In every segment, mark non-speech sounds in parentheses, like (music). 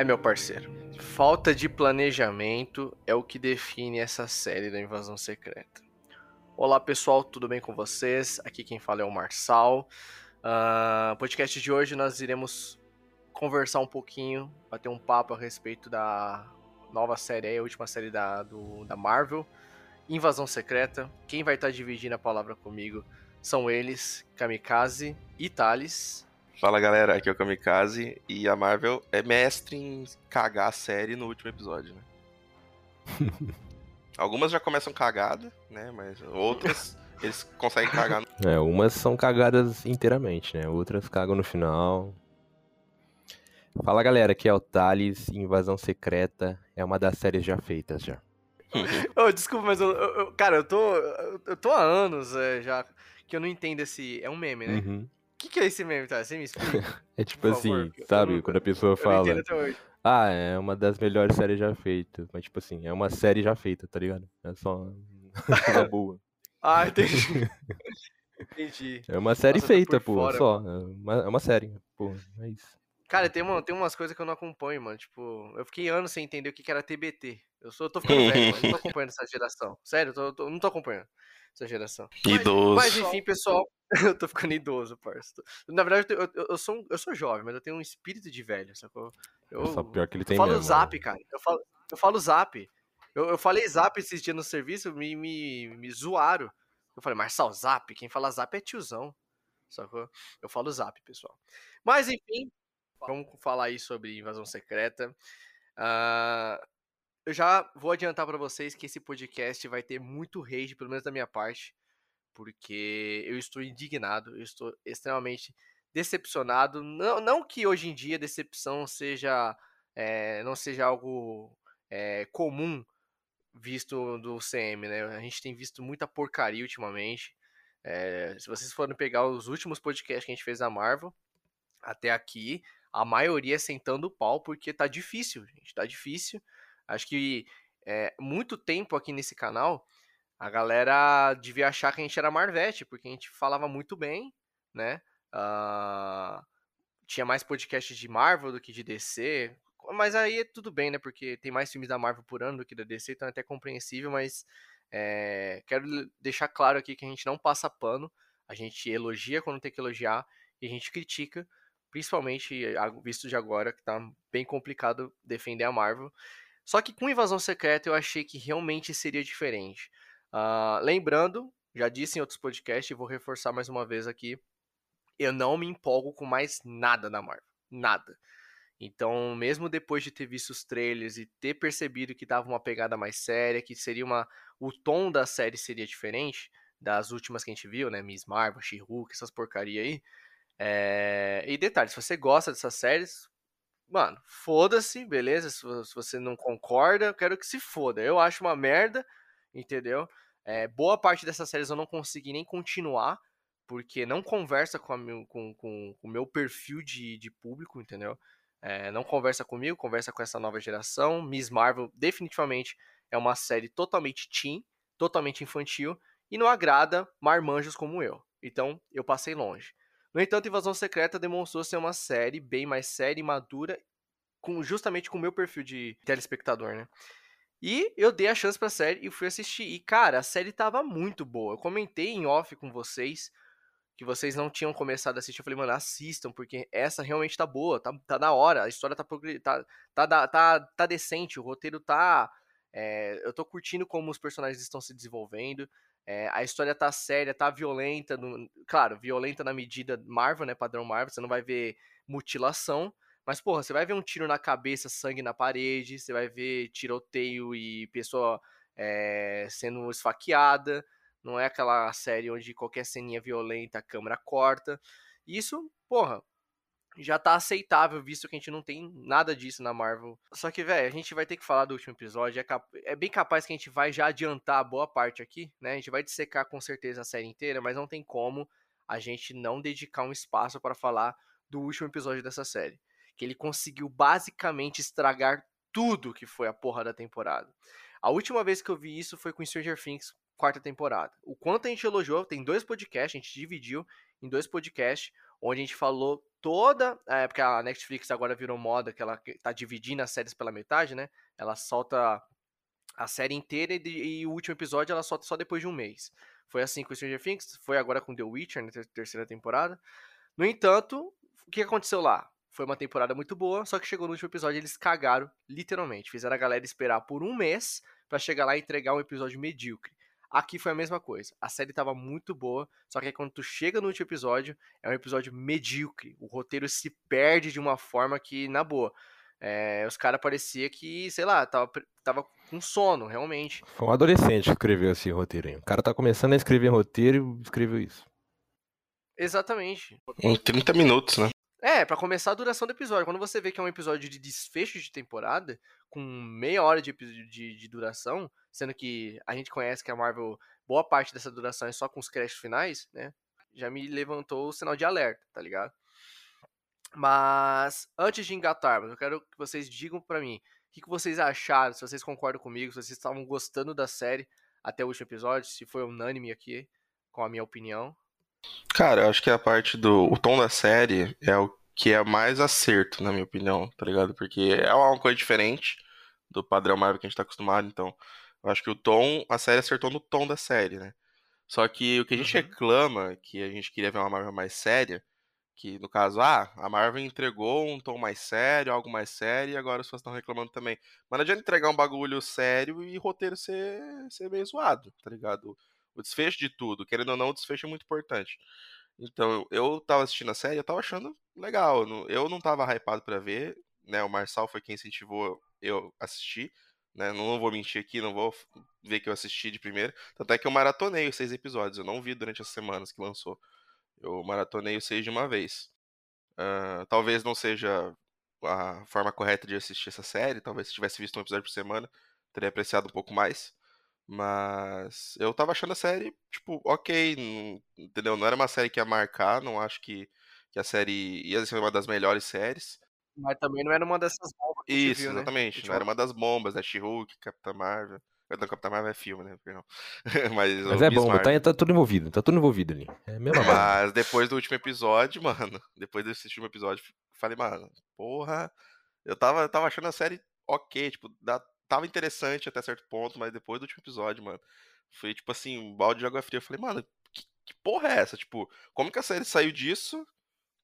É, meu parceiro. Falta de planejamento é o que define essa série da Invasão Secreta. Olá, pessoal, tudo bem com vocês? Aqui quem fala é o Marçal. Uh, podcast de hoje nós iremos conversar um pouquinho, bater um papo a respeito da nova série, a última série da, do, da Marvel, Invasão Secreta. Quem vai estar dividindo a palavra comigo são eles, Kamikaze e Thales. Fala galera, aqui é o Kamikaze e a Marvel é mestre em cagar a série no último episódio, né? (laughs) Algumas já começam cagada, né? Mas outras eles conseguem cagar. No... (laughs) É, umas são cagadas inteiramente, né? Outras cagam no final. Fala galera, aqui é o Thales, Invasão Secreta é uma das séries já feitas já. (laughs) oh, desculpa, mas eu, eu, cara, eu tô, eu tô há anos é, já que eu não entendo esse. É um meme, né? Uhum que, que é esse meme, tá? Você me explica? (laughs) é tipo assim, sabe? Quando a pessoa fala. Ah, é uma das melhores séries já feitas. Mas, tipo assim, é uma série já feita, tá ligado? É só (laughs) uma (laughs) boa. ah, entendi. entendi. É uma série Nossa, feita, pô, fora, só. É uma, é uma série, pô, é isso. Cara, tem, uma, tem umas coisas que eu não acompanho, mano. Tipo, eu fiquei anos sem entender o que, que era TBT. Eu, sou, eu tô ficando velho, mano. Eu não tô acompanhando essa geração. Sério, eu, tô, eu tô, não tô acompanhando essa geração. Idoso. Mas, mas enfim, pessoal. (laughs) eu tô ficando idoso, parça. Na verdade, eu, eu, eu, sou, eu sou jovem, mas eu tenho um espírito de velho, sacou? Eu, Só pior que ele tem eu falo mesmo, zap, cara. Eu falo, eu falo zap. Eu, eu falei zap esses dias no serviço, me, me, me zoaram. Eu falei, Marçal, zap? Quem fala zap é tiozão. Sacou? Eu falo zap, pessoal. Mas, enfim, vamos falar aí sobre invasão secreta. Uh, eu já vou adiantar para vocês que esse podcast vai ter muito rage, pelo menos da minha parte porque eu estou indignado, eu estou extremamente decepcionado. Não, não que hoje em dia decepção seja é, não seja algo é, comum visto do CM, né? A gente tem visto muita porcaria ultimamente. É, se vocês forem pegar os últimos podcasts que a gente fez na Marvel, até aqui, a maioria sentando o pau, porque tá difícil, gente, tá difícil. Acho que é, muito tempo aqui nesse canal a galera devia achar que a gente era Marvete, porque a gente falava muito bem, né? Uh, tinha mais podcasts de Marvel do que de DC. Mas aí tudo bem, né? Porque tem mais filmes da Marvel por ano do que da DC, então é até compreensível, mas é, quero deixar claro aqui que a gente não passa pano, a gente elogia quando tem que elogiar e a gente critica, principalmente visto de agora que tá bem complicado defender a Marvel. Só que com Invasão Secreta eu achei que realmente seria diferente. Uh, lembrando, já disse em outros podcasts e vou reforçar mais uma vez aqui, eu não me empolgo com mais nada da Marvel. Nada. Então, mesmo depois de ter visto os trailers e ter percebido que dava uma pegada mais séria, que seria uma. O tom da série seria diferente das últimas que a gente viu, né? Miss Marvel, She-Hulk, essas porcaria aí. É... E detalhe, se você gosta dessas séries, mano, foda-se, beleza? Se você não concorda, eu quero que se foda. Eu acho uma merda, entendeu? É, boa parte dessas séries eu não consegui nem continuar, porque não conversa com, com, com, com, o meu perfil de, de público, entendeu? É, não conversa comigo, conversa com essa nova geração. Miss Marvel definitivamente é uma série totalmente teen, totalmente infantil, e não agrada marmanjos como eu. Então, eu passei longe. No entanto, Invasão Secreta demonstrou ser uma série bem mais séria e madura, com, justamente com o meu perfil de telespectador, né? E eu dei a chance pra série e fui assistir. E, cara, a série tava muito boa. Eu comentei em off com vocês que vocês não tinham começado a assistir. Eu falei, mano, assistam, porque essa realmente tá boa, tá, tá da hora, a história tá, tá, tá, tá, tá decente, o roteiro tá. É, eu tô curtindo como os personagens estão se desenvolvendo. É, a história tá séria, tá violenta. No, claro, violenta na medida Marvel, né? Padrão Marvel. Você não vai ver mutilação. Mas, porra, você vai ver um tiro na cabeça, sangue na parede, você vai ver tiroteio e pessoa é, sendo esfaqueada. Não é aquela série onde qualquer ceninha violenta a câmera corta. Isso, porra, já tá aceitável, visto que a gente não tem nada disso na Marvel. Só que, velho, a gente vai ter que falar do último episódio. É, cap... é, bem capaz que a gente vai já adiantar boa parte aqui, né? A gente vai dissecar com certeza a série inteira, mas não tem como a gente não dedicar um espaço para falar do último episódio dessa série que ele conseguiu basicamente estragar tudo que foi a porra da temporada. A última vez que eu vi isso foi com Stranger Things, quarta temporada. O quanto a gente elogiou, tem dois podcasts, a gente dividiu em dois podcasts, onde a gente falou toda. É, porque a Netflix agora virou moda, que ela tá dividindo as séries pela metade, né? Ela solta a série inteira e, e, o último episódio ela solta só depois de um mês. Foi assim com Stranger Things, foi agora com The Witcher, na terceira temporada. No entanto, o que aconteceu lá? Foi uma temporada muito boa, só que chegou no último episódio eles cagaram, literalmente. Fizeram a galera esperar por um mês para chegar lá e entregar um episódio medíocre. Aqui foi a mesma coisa. A série tava muito boa, só que aí quando tu chega no último episódio, é um episódio medíocre. O roteiro se perde de uma forma que, na boa, é, os caras parecia que, sei lá, tava, tava com sono, realmente. Foi um adolescente que escreveu esse roteiro aí. O cara tá começando a escrever roteiro e escreveu isso. Exatamente. Em 30 minutos, né? É, para começar a duração do episódio. Quando você vê que é um episódio de desfecho de temporada, com meia hora de, de, de, duração, sendo que a gente conhece que a Marvel, boa parte dessa duração é só com os créditos finais, né? Já me levantou o sinal de alerta, tá ligado? Mas, antes de engatarmos, eu quero que vocês digam para mim o que, que vocês acharam, se vocês concordam comigo, se vocês estavam gostando da série até o último episódio, se foi unânime aqui com a minha opinião. Cara, eu acho que a parte do. O tom da série é o que é mais acerto, na minha opinião, tá ligado? Porque é uma coisa diferente do padrão Marvel que a gente tá acostumado, então. Eu acho que o tom, a série acertou no tom da série, né? Só que o que a gente uhum. reclama, que a gente queria ver uma Marvel mais séria, que no caso, ah, a Marvel entregou um tom mais sério, algo mais sério, e agora as pessoas estão reclamando também. Mas não adianta entregar um bagulho sério e roteiro ser, ser meio zoado, tá ligado? O desfecho de tudo. Querendo ou não, o desfecho é muito importante. Então, eu tava assistindo a série, eu tava achando legal. Eu não tava hypado para ver, né? O Marçal foi quem incentivou eu assistir, né? Não vou mentir aqui, não vou ver que eu assisti de primeira. Tanto é que eu maratonei os seis episódios, eu não vi durante as semanas que lançou. Eu maratonei os seis de uma vez. Uh, talvez não seja a forma correta de assistir essa série, talvez se tivesse visto um episódio por semana, teria apreciado um pouco mais. Mas eu tava achando a série, tipo, ok, não, entendeu? Não era uma série que ia marcar, não acho que, que a série ia ser uma das melhores séries. Mas também não era uma dessas bombas que Isso, viu, exatamente. Né? Não era uma das bombas, né? She-Hulk, Capitã Marvel. Não, Capitã Marvel é filme, né? Perdão. (laughs) Mas, Mas é bom, tá, tá, tudo envolvido, tá tudo envolvido ali. É mesmo Mas depois do último episódio, (laughs) mano, depois desse último episódio, falei, mano, porra, eu tava, eu tava achando a série ok, tipo, dá, tava interessante até certo ponto, mas depois do último episódio, mano, foi tipo assim, um balde de água fria. Eu falei, mano, que, que porra é essa? Tipo, como que a série saiu disso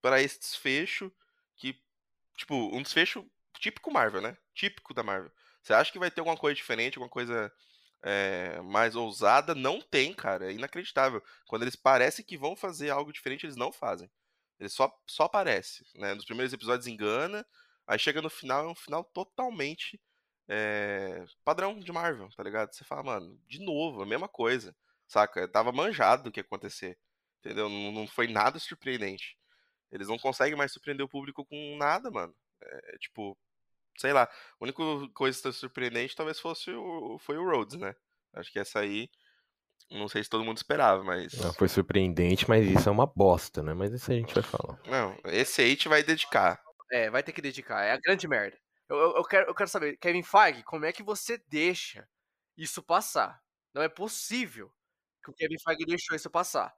para esse desfecho que, tipo, um desfecho típico Marvel, né? Típico da Marvel. Você acha que vai ter alguma coisa diferente, alguma coisa é, mais ousada? Não tem, cara. É inacreditável. Quando eles parecem que vão fazer algo diferente, eles não fazem. Eles só, só aparecem. Né? Nos primeiros episódios engana, aí chega no final, é um final totalmente é, padrão de Marvel, tá ligado? Você fala, mano, de novo, a mesma coisa, saca? Tava manjado o que ia acontecer, entendeu? Não, não foi nada surpreendente. Eles não conseguem mais surpreender o público com nada, mano. É, tipo, sei lá, a única coisa que tá surpreendente talvez fosse o, foi o Rhodes, né? Acho que essa aí, não sei se todo mundo esperava, mas... Não, foi surpreendente, mas isso é uma bosta, né? Mas isso a gente vai falar. Não, esse aí te vai dedicar. É, vai ter que dedicar, é a grande merda. Eu, eu, eu, quero, eu quero saber, Kevin Feige, como é que você deixa isso passar? Não é possível que o Kevin Feige deixou isso passar.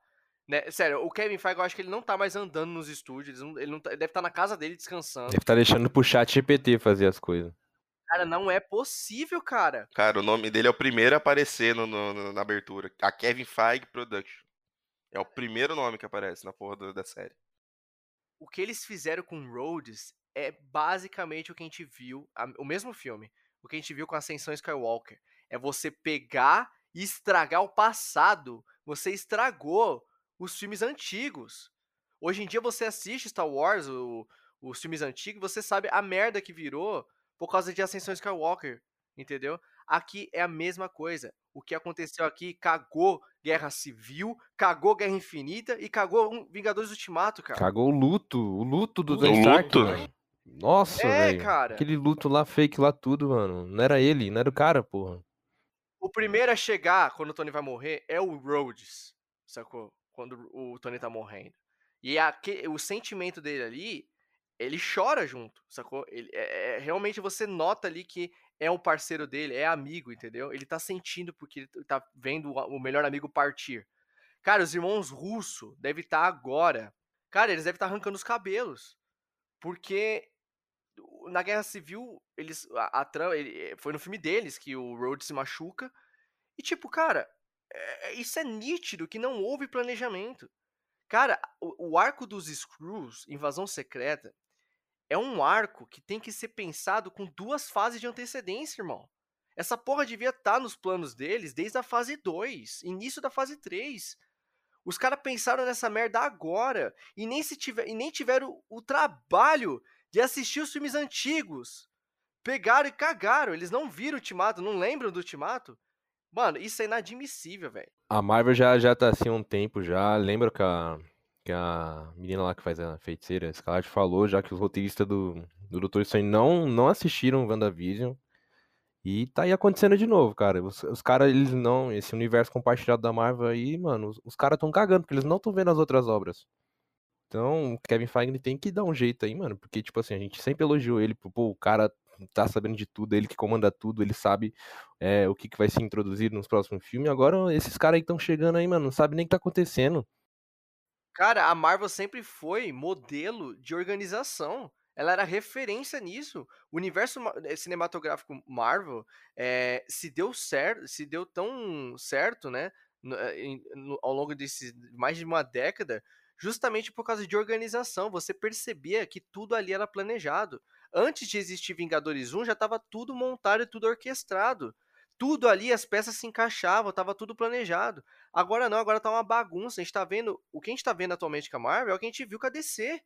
Né? Sério, o Kevin Feige, eu acho que ele não tá mais andando nos estúdios, ele, não, ele, não tá, ele deve estar tá na casa dele descansando. Deve estar tá deixando pro chat GPT fazer as coisas. Cara, não é possível, cara. Cara, o nome dele é o primeiro a aparecer no, no, na abertura. A Kevin Feige Production. É o primeiro nome que aparece na porra da, da série. O que eles fizeram com Rhodes é basicamente o que a gente viu, a, o mesmo filme, o que a gente viu com a Ascensão Skywalker. É você pegar e estragar o passado. Você estragou os filmes antigos. Hoje em dia você assiste Star Wars, o, os filmes antigos, você sabe a merda que virou por causa de Ascensão Skywalker, entendeu? Aqui é a mesma coisa. O que aconteceu aqui cagou Guerra Civil, cagou Guerra Infinita e cagou Vingadores Ultimato, cara. Cagou o luto, o luto do Tony Stark, nossa, é, cara. Aquele luto lá, fake lá, tudo, mano. Não era ele, não era o cara, porra. O primeiro a chegar quando o Tony vai morrer é o Rhodes, sacou? Quando o Tony tá morrendo. E aqui, o sentimento dele ali, ele chora junto, sacou? Ele, é, é, realmente você nota ali que é um parceiro dele, é amigo, entendeu? Ele tá sentindo porque ele tá vendo o melhor amigo partir. Cara, os irmãos Russo devem estar tá agora. Cara, eles devem estar arrancando os cabelos. Porque na Guerra Civil, eles. A, a. Ele, foi no filme deles que o Rhodes se machuca. E, tipo, cara, é, isso é nítido que não houve planejamento. Cara, o, o arco dos Screws, Invasão Secreta, é um arco que tem que ser pensado com duas fases de antecedência, irmão. Essa porra devia estar tá nos planos deles desde a fase 2, início da fase 3. Os caras pensaram nessa merda agora e nem, se tiver, e nem tiveram o trabalho de assistir os filmes antigos. Pegaram e cagaram. Eles não viram o Ultimato, não lembram do Ultimato. Mano, isso é inadmissível, velho. A Marvel já, já tá assim há um tempo já. Lembra que a, que a menina lá que faz a feiticeira, a Scarlett, falou já que os roteiristas do, do Doutor Estranho não, não assistiram WandaVision. E tá aí acontecendo de novo, cara. Os, os caras, eles não. Esse universo compartilhado da Marvel aí, mano, os, os caras tão cagando, porque eles não estão vendo as outras obras. Então, o Kevin Feige tem que dar um jeito aí, mano. Porque, tipo assim, a gente sempre elogiou ele. Pô, o cara tá sabendo de tudo, ele que comanda tudo, ele sabe é, o que, que vai ser introduzido nos próximos filmes. Agora, esses caras aí estão chegando aí, mano, não sabe nem o que tá acontecendo. Cara, a Marvel sempre foi modelo de organização. Ela era referência nisso. O universo eh, cinematográfico Marvel é, se deu certo, se deu tão certo, né? No, no, ao longo desse mais de uma década, justamente por causa de organização. Você percebia que tudo ali era planejado. Antes de existir Vingadores 1, já estava tudo montado e tudo orquestrado. Tudo ali, as peças se encaixavam, estava tudo planejado. Agora não, agora tá uma bagunça. A gente tá vendo. O que a gente tá vendo atualmente com a Marvel é o que a gente viu com a DC.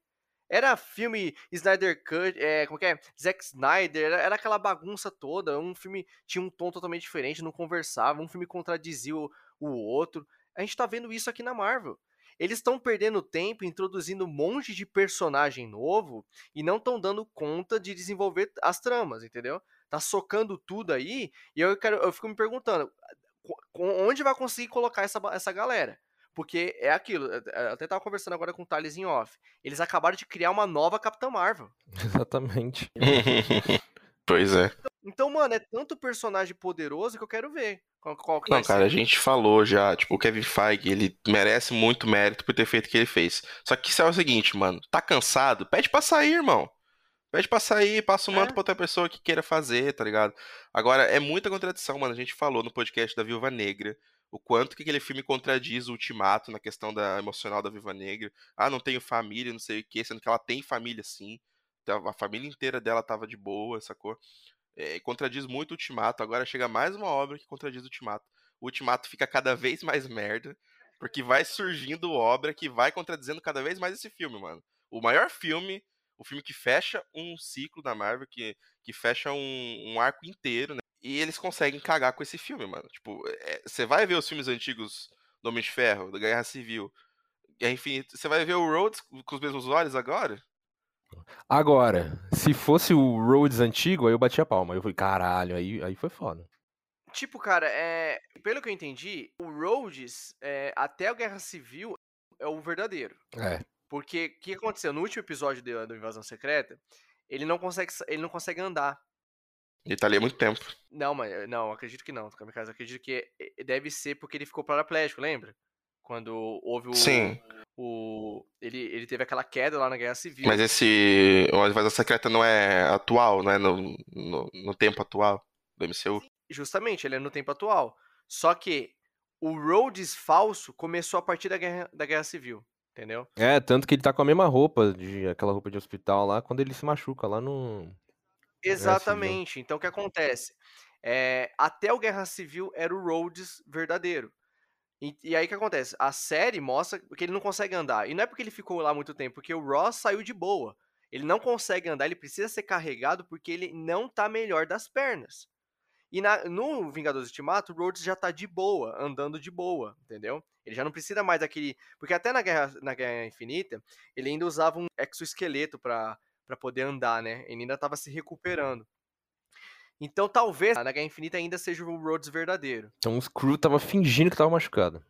Era filme Snyder Cut, é, como que é? Zack Snyder, era, era, aquela bagunça toda. Um filme tinha um tom totalmente diferente, não conversava, um filme contradizia o, o outro. A gente tá vendo isso aqui na Marvel. Eles estão perdendo tempo introduzindo um monte de personagem novo e não estão dando conta de desenvolver as tramas, entendeu? Tá socando tudo aí e eu, quero, eu fico me perguntando onde vai conseguir colocar essa, essa galera? Porque é aquilo, eu até tava conversando agora com o Thales em off. Eles acabaram de criar uma nova Capitã Marvel. (laughs) Exatamente. (laughs) pois é. Então, mano, é tanto personagem poderoso que eu quero ver. Qual, qual que não, cara, ser. a gente falou já, tipo, o Kevin Feige, ele merece muito mérito por ter feito o que ele fez. Só que isso é o seguinte, mano, tá cansado? Pede pra sair, irmão. Pede pra sair, passa o manto é. pra outra pessoa que queira fazer, tá ligado? Agora, é muita contradição, mano. A gente falou no podcast da Viúva Negra o quanto que aquele filme contradiz o Ultimato na questão da emocional da Viúva Negra. Ah, não tenho família, não sei o que, sendo que ela tem família sim. Então, a família inteira dela tava de boa, sacou? É, contradiz muito o Ultimato. Agora chega mais uma obra que contradiz o Ultimato. O Ultimato fica cada vez mais merda, porque vai surgindo obra que vai contradizendo cada vez mais esse filme, mano. O maior filme, o filme que fecha um ciclo da Marvel, que, que fecha um, um arco inteiro, né? E eles conseguem cagar com esse filme, mano. Tipo, você é, vai ver os filmes antigos do Homem de Ferro, da Guerra Civil, Guerra Infinita. Você vai ver o Rhodes com os mesmos olhos agora? Agora, se fosse o Rhodes antigo, aí eu bati a palma. Eu falei, caralho, aí, aí foi foda. Tipo, cara, é, pelo que eu entendi, o Rhodes, é, até a Guerra Civil, é o verdadeiro. É. Porque o que aconteceu? No último episódio da do Invasão Secreta, ele não consegue, ele não consegue andar. Ele tá ali há muito tempo. Não, mas não, acredito que não, Kamikaze. Acredito que deve ser porque ele ficou paraplégico, lembra? Quando houve o. Sim o ele, ele teve aquela queda lá na Guerra Civil. Mas esse o Invasão Secreta não é atual, não é no, no, no, tempo atual do MCU? Justamente, ele é no tempo atual. Só que o Rhodes falso começou a partir da Guerra, da Guerra Civil, entendeu? É, tanto que ele tá com a mesma roupa, de aquela roupa de hospital lá, quando ele se machuca lá no... Exatamente. Então o que acontece? É, até o Guerra Civil era o Rhodes verdadeiro. E, e aí o que acontece? A série mostra que ele não consegue andar. E não é porque ele ficou lá muito tempo, porque o Ross saiu de boa. Ele não consegue andar, ele precisa ser carregado porque ele não tá melhor das pernas. E na, no Vingadores Ultimato, o Rhodes já tá de boa, andando de boa, entendeu? Ele já não precisa mais daquele. Porque até na Guerra, na Guerra Infinita, ele ainda usava um exoesqueleto para poder andar, né? Ele ainda tava se recuperando. Então talvez na Guerra Infinita ainda seja o Rhodes verdadeiro. Então o Screw tava fingindo que tava machucado.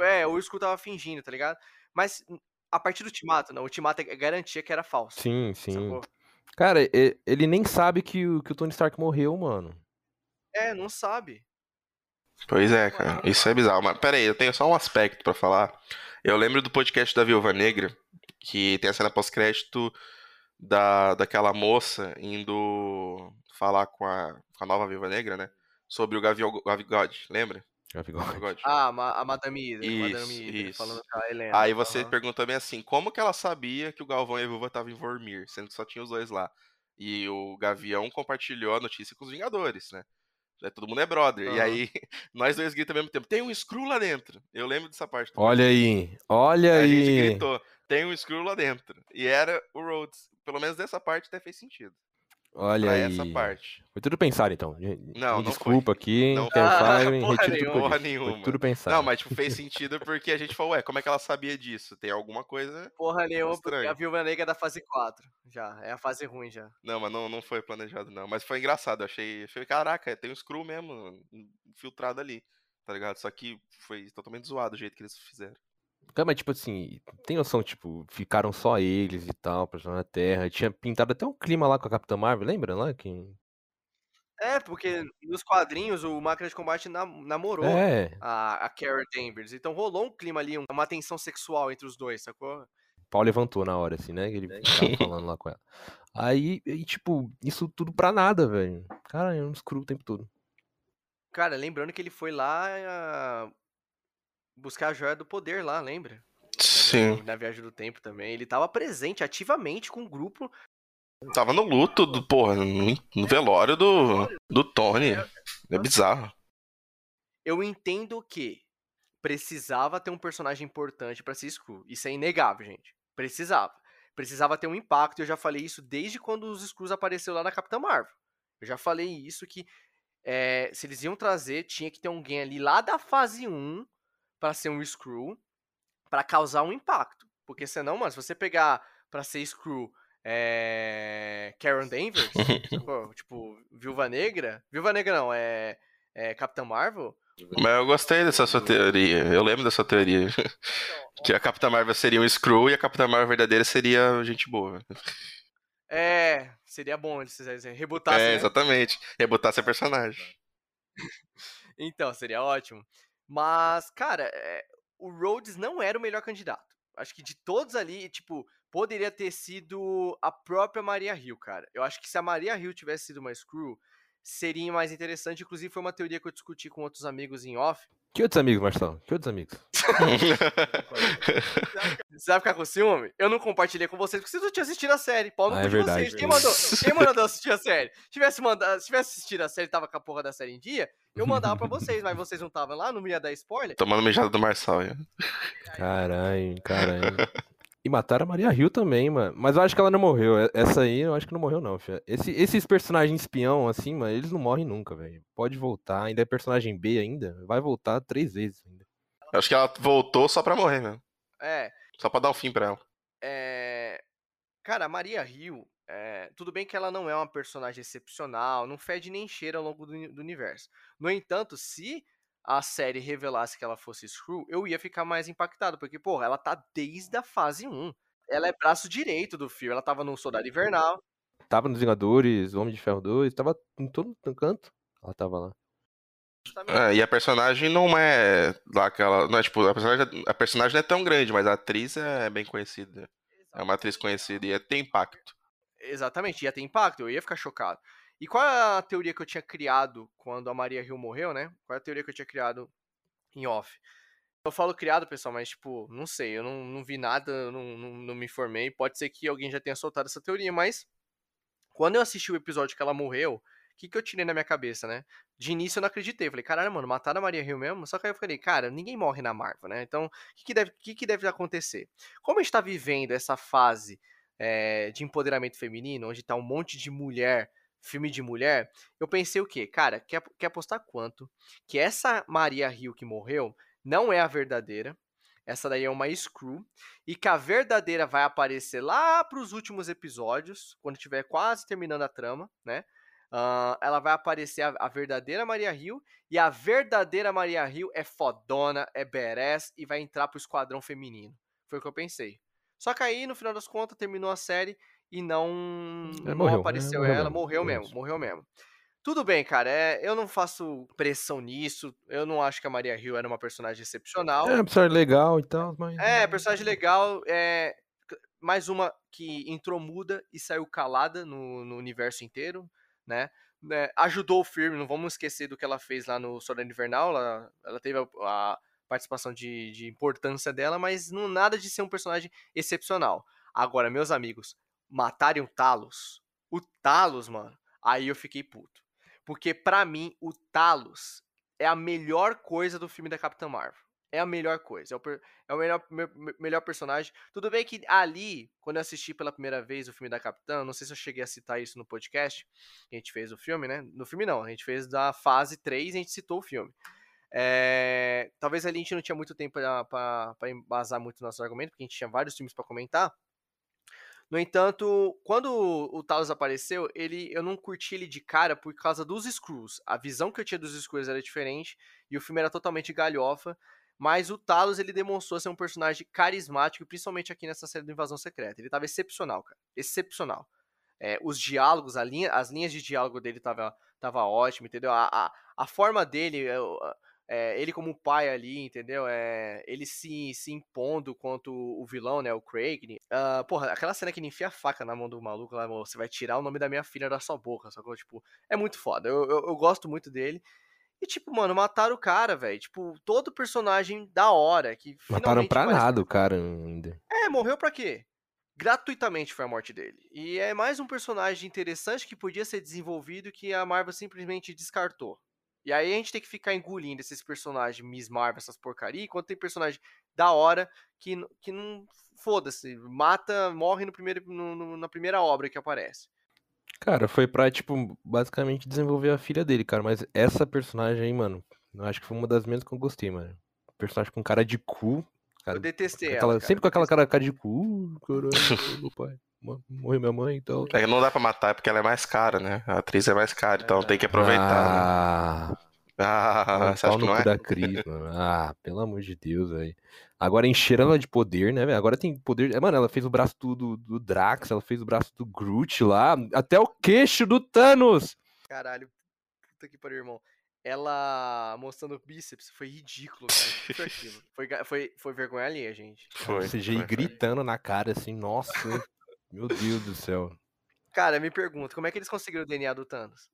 É, o Screw tava fingindo, tá ligado? Mas a partir do Ultimato, não, o Ultimato é garantia que era falso. Sim, sim. Sacou? Cara, ele nem sabe que o, que o Tony Stark morreu, mano. É, não sabe. Pois é, cara. Isso é bizarro. Mas pera aí, eu tenho só um aspecto para falar. Eu lembro do podcast da Viúva Negra Que tem a cena pós-crédito da, daquela moça indo falar com a, com a nova Viva Negra, né? Sobre o Gavião God, lembra? Gavigode. God. Ah, a, Ma- a Madame Hydra. Isso, Madame Hydra, isso. falando com a Helena. Aí você aham. pergunta bem assim, como que ela sabia que o Galvão e a Viúva estavam em Vormir, sendo que só tinha os dois lá? E o Gavião compartilhou a notícia com os Vingadores, né? É, todo mundo é brother. E Aham. aí, (laughs) nós dois gritamos ao mesmo tempo, tem um Skrull lá dentro. Eu lembro dessa parte. também. Olha aí, olha a gente aí. gritou, tem um Skrull lá dentro. E era o Rhodes. Pelo menos dessa parte até fez sentido. Olha pra aí. essa parte. Foi tudo pensado, então. Me Não, não desculpa aqui, Não Interfire, Ah, retiro porra tudo nenhuma. Porra disse. Foi nenhuma. tudo pensado. Não, mas tipo, fez sentido porque a gente falou, ué, como é que ela sabia disso? Tem alguma coisa... Porra nenhuma, porque a Viúva Negra é da fase 4. Já, é a fase ruim já. Não, mas não, não foi planejado, não. Mas foi engraçado, eu achei. Achei, caraca, tem um Skrull mesmo infiltrado ali, tá ligado? Só que foi totalmente zoado o jeito que eles fizeram. Cara, mas tipo assim, tem noção, tipo, ficaram só eles e tal, pra na Terra. Tinha pintado até um clima lá com a Capitã Marvel, lembra lá? Que... É, porque nos quadrinhos o Máquina de Combate nam- namorou É, a, a Carol Danvers. Então rolou um clima ali, um- uma tensão sexual entre os dois, sacou? o pau levantou na hora, assim, né? que Ele (laughs) tava falando lá com ela. Aí, e, tipo, isso tudo pra nada, velho. Cara, é um screw o tempo todo. Cara, lembrando que ele foi lá ah, buscar a joia do poder lá, lembra? Sim. Na viagem do tempo também. Ele tava presente ativamente com o grupo. Tava no luto do, porra, no, no velório do, do Tony. É bizarro. Eu entendo que precisava ter um personagem importante pra ser Skrull. Isso é inegável, gente. Precisava. Precisava ter um impacto. Eu já falei isso desde quando os Skrulls apareceu lá na Capitã Marvel. Eu já falei isso que eh, se eles iam trazer, tinha que ter alguém ali lá da fase 1 pra ser um Skrull, pra causar um impacto. Porque senão, mano, se você pegar pra ser Skrull é, Karen Danvers, sacou? (laughs) tipo, Viúva Negra, Viúva Negra não, é, é Capitã Marvel, Mas eu gostei dessa sua teoria. Eu lembro dessa teoria. (laughs) Que a Capitã Marvel seria um Skrull e a Capitã Marvel verdadeira seria gente boa. É, seria bom eles fizessem, rebutassem, É, né? exatamente. Rebutar seu personagem. Então, seria ótimo. Mas, cara, é, o Rhodes não era o melhor candidato. Acho que de todos ali, tipo, poderia ter sido a própria Maria Hill, cara. Eu acho que se a Maria Hill tivesse sido uma Screw, seria mais interessante. Inclusive, foi uma teoria que eu discuti com outros amigos em off. Que outros amigos, Marcelo? Que outros amigos? (laughs) Você vai ficar com ciúme? Eu não compartilhei com vocês porque vocês não tinham assistido a série. Pau no Ah, é de verdade, vocês. Quem mandou, quem mandou assistir a série? Se tivesse, mandado, se tivesse assistido a série e tava com a porra da série em dia, eu mandava pra vocês, mas vocês não estavam lá, não ia dar spoiler. Tomando mijada do Marçal. já. Caralho, caralho. E mataram a Maria Hill também, mano. Mas eu acho que ela não morreu. Essa aí eu acho que não morreu, não, fia. Esse- esses personagens espião, assim, mano, eles não morrem nunca, velho. Pode voltar. Ainda é personagem B ainda. Vai voltar três vezes ainda. Eu Acho que ela voltou só pra morrer mesmo. É, Só pra dar um fim pra ela. é... Cara, a Maria Hill, é, tudo bem que ela não é uma personagem excepcional, não fede nem cheira ao longo do, do universo. No entanto, se a série revelasse que ela fosse Screw, eu ia ficar mais impactado, porque, porra, ela tá desde a fase 1. Ela é braço direito do filme, ela tava no Soldado Invernal. Tava nos Vingadores, Homem de Ferro 2, tava em todo canto. Ela tava lá. É, e a personagem não é lá aquela. Não é tipo, a personagem, a personagem não é tão grande, mas a atriz é bem conhecida. É uma atriz conhecida e é- tem impacto. Exatamente, ia ter impacto, eu ia ficar chocado. E qual é a teoria que eu tinha criado quando a Maria Hill morreu, né? Qual é a teoria que eu tinha criado em off? Eu falo criado, pessoal, mas, tipo, não sei, eu não, não vi nada, não, não, não me informei. Pode ser que alguém já tenha soltado essa teoria, mas quando eu assisti o episódio que ela morreu, o que, que eu tirei na minha cabeça, né? De início eu não acreditei. Falei, caralho, mano, mataram a Maria Hill mesmo? Só que aí eu falei, cara, ninguém morre na Marvel, né? Então, o que, que, deve, que, que deve acontecer? Como a gente tá vivendo essa fase é, de empoderamento feminino, onde tá um monte de mulher, filme de mulher, eu pensei o quê? Cara, quer, quer apostar quanto? Que essa Maria Hill que morreu não é a verdadeira. Essa daí é uma Screw. E que a verdadeira vai aparecer lá pros últimos episódios, quando tiver quase terminando a trama, né? Ah, ela vai aparecer a, a verdadeira Maria Hill. E a verdadeira Maria Hill é fodona, é badass e vai entrar pro esquadrão feminino. Foi o que eu pensei. Só que aí, no final das contas, terminou a série e não, É, não morreu, é, apareceu morreu ela. mesmo, Morreu é mesmo, isso. morreu mesmo. Tudo bem, cara. é, eu não faço pressão nisso. Eu não acho que a Maria Hill era uma personagem excepcional. É, personagem legal e tal, mas. É, personagem legal. É... mais uma que entrou muda e saiu calada no, no universo inteiro, né? né? Ajudou o filme, não vamos esquecer do que ela fez lá no Soldado Invernal, ela, ela teve a, a participação de, de, importância dela, mas não nada de ser um personagem excepcional. Agora, meus amigos, matarem o Talos, o Talos, mano, aí eu fiquei puto. Porque para mim, o Talos é a melhor coisa do filme da Capitã Marvel. É a melhor coisa. É o, é o melhor, me, melhor personagem. Tudo bem que ali, quando eu assisti pela primeira vez o filme da Capitã, não sei se eu cheguei a citar isso no podcast, que a gente fez o filme, né? No filme não, a gente fez da fase 3 e a gente citou o filme. É, talvez ali a gente não tinha muito tempo para embasar muito nosso argumento, porque a gente tinha vários filmes para comentar. No entanto, quando o Talos apareceu, ele, eu não curti ele de cara por causa dos Screws. A visão que eu tinha dos Screws era diferente e o filme era totalmente galhofa. Mas o Talos ele demonstrou ser um personagem carismático, principalmente aqui nessa série do Invasão Secreta. Ele estava excepcional, cara. Excepcional. É, os diálogos, linha, as linhas de diálogo dele tava, tava ótimo, entendeu? A, a, a forma dele, é, ele como pai ali, entendeu? É, ele se, se impondo contra o vilão, né? O Craig. Uh, porra, aquela cena que ele enfia a faca na mão do maluco lá, você vai tirar o nome da minha filha da sua boca, sacou? Tipo, é muito foda. Eu, eu, eu gosto muito dele. E, tipo, mano, mataram o cara, velho. Tipo, todo personagem da hora. que Mataram pra nada o cara ainda. É, morreu pra quê? Gratuitamente foi a morte dele. E é mais um personagem interessante que podia ser desenvolvido que a Marvel simplesmente descartou. E aí a gente tem que ficar engolindo esses personagens Miss Marvel, essas porcaria, enquanto tem personagem da hora que, que não. Foda-se, mata, morre no primeiro, no, no, na primeira obra que aparece. Cara, foi pra, tipo, basicamente desenvolver a filha dele, cara. Mas essa personagem aí, mano, eu acho que foi uma das menos que eu gostei, mano. Personagem com cara de cu. Cara, eu detestei aquela, ela. Cara. Sempre com aquela cara, cara de cu. Caralho, meu pai. Morreu minha mãe e então... tal. É, não dá pra matar porque ela é mais cara, né? A atriz é mais cara, então é. tem que aproveitar. Ah. Né? Ah, você acha que não é? da Cris, mano. Ah, pelo amor de Deus, velho. Agora encheram ela de poder, né, velho? Agora tem poder. Mano, ela fez o braço do, do, do, Drax, ela fez o braço do Groot lá, até o queixo do Thanos. Caralho, puta que pariu, irmão. Ela mostrando o bíceps foi ridículo, cara. Que foi (laughs) aquilo? Foi, foi, foi vergonha ali, gente. Foi. CGI gritando na cara, assim, nossa. Meu Deus do céu. Cara, me pergunto, como é que eles conseguiram o DNA do Thanos?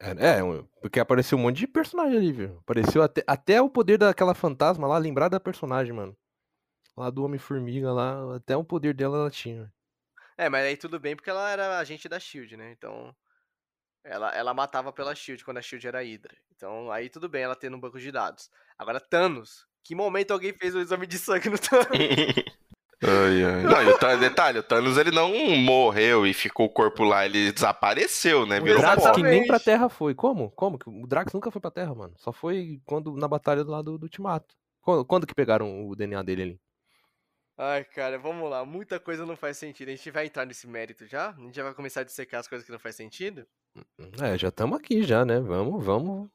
É, é, porque apareceu um monte de personagem ali, viu? Apareceu até, até o poder daquela fantasma lá, lembrar da personagem, mano. Lá do Homem-Formiga lá, até o poder dela ela tinha. É, mas aí tudo bem porque ela era agente da SHIELD, né? Então, ela, ela matava pela SHIELD quando a SHIELD era Hydra. Então, aí tudo bem ela ter um banco de dados. Agora, Thanos. Que momento alguém fez o exame de sangue no Thanos? (laughs) Ai, ai. Não, e o Thanos, detalhe, o Thanos ele não morreu e ficou o corpo lá, ele desapareceu, né? Virou o Drax que nem pra Terra foi. Como? Como? O Drax nunca foi pra Terra, mano. Só foi quando na batalha do lado do Ultimato. Quando, quando que pegaram o DNA dele ali? Ai, cara, vamos lá. Muita coisa não faz sentido. A gente vai entrar nesse mérito já? A gente já vai começar a dissecar as coisas que não faz sentido? É, já estamos aqui já, né? Vamos, vamos.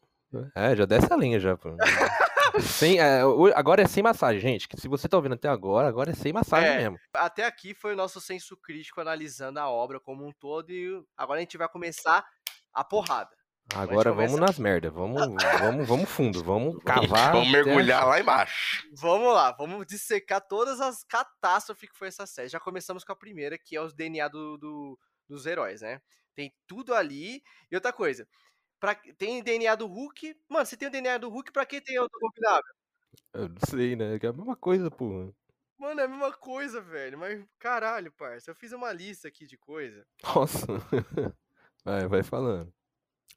É, já desce a linha já, pô. (laughs) sem, é, agora é sem massagem, gente. Que se você tá ouvindo até agora, agora é sem massagem é, mesmo. Até aqui foi o nosso senso crítico analisando a obra como um todo e agora a gente vai começar a porrada. Agora vamos começa... nas merdas, vamos, vamos, vamos fundo, vamos (laughs) cavar. Vamos mergulhar lá embaixo. Vamos lá, vamos dissecar todas as catástrofes que foi essa série. Já começamos com a primeira, que é os DNA do, do, dos heróis, né? Tem tudo ali. E outra coisa, Pra, tem DNA do Hulk. Mano, se tem o DNA do Hulk, pra que tem outro combinável? Eu não sei, né? É a mesma coisa, pô. Mano, é a mesma coisa, velho. Mas caralho, parça. Eu fiz uma lista aqui de coisa. Nossa. (laughs) vai, vai falando.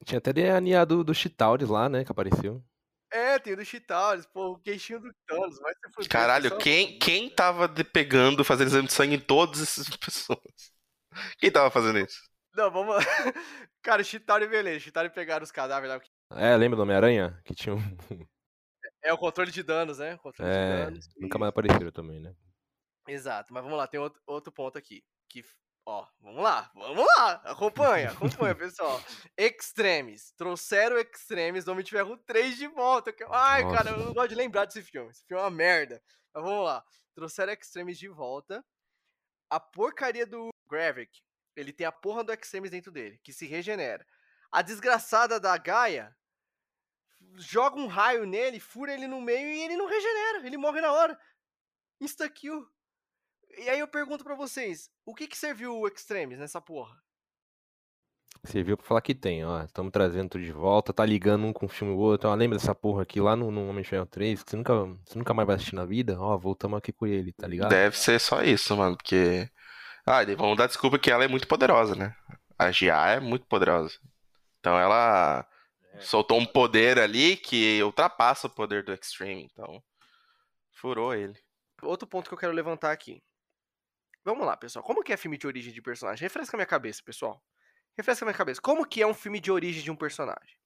Tinha até DNA do, do Chitauris lá, né? Que apareceu. É, tem o do Chitauris, pô, o queixinho do Thanos. Vai ser fuder, Caralho, quem, quem tava pegando, fazendo exame de sangue em todas essas (laughs) pessoas? Quem tava fazendo isso? Não, vamos. (laughs) Cara, Chitauri e beleza. Chitauri pegaram os cadáveres lá. É, lembra do Homem-Aranha? Que tinha um. (laughs) É o controle de danos, né? Controle é, de danos. Nunca mais apareceram também, né? Exato, mas vamos lá, tem outro, outro ponto aqui. Que, ó, vamos lá, vamos lá! Acompanha, acompanha, (laughs) pessoal. Extremes. Trouxeram Extremes do Homem de Ferro 3 de volta. Ai, Nossa. cara, eu não gosto de lembrar desse filme. Esse filme é uma merda. Mas vamos lá. Trouxeram Extremes de volta. A porcaria do Gravik ele tem a porra do Extremis dentro dele, que se regenera. A desgraçada da Gaia joga um raio nele, fura ele no meio e ele não regenera. Ele morre na hora. Insta-kill. E aí eu pergunto pra vocês, o que que serviu o Extremes nessa porra? Serviu pra falar que tem, ó. Estamos trazendo tudo de volta, tá ligando um com o filme o outro. Ó, lembra dessa porra aqui lá no, no Homem de Ferro 3, que você nunca, você nunca mais vai assistir na vida? Ó, voltamos aqui com ele, tá ligado? Deve ser só isso, mano, porque. Ah, e vamos dar desculpa que ela é muito poderosa, né? A GA é muito poderosa. Então ela soltou um poder ali que ultrapassa o poder do Extreme. Então, furou ele. Outro ponto que eu quero levantar aqui. Vamos lá, pessoal. Como que é filme de origem de personagem? Refresca a minha cabeça, pessoal. Refresca a minha cabeça. Como que é um filme de origem de um personagem?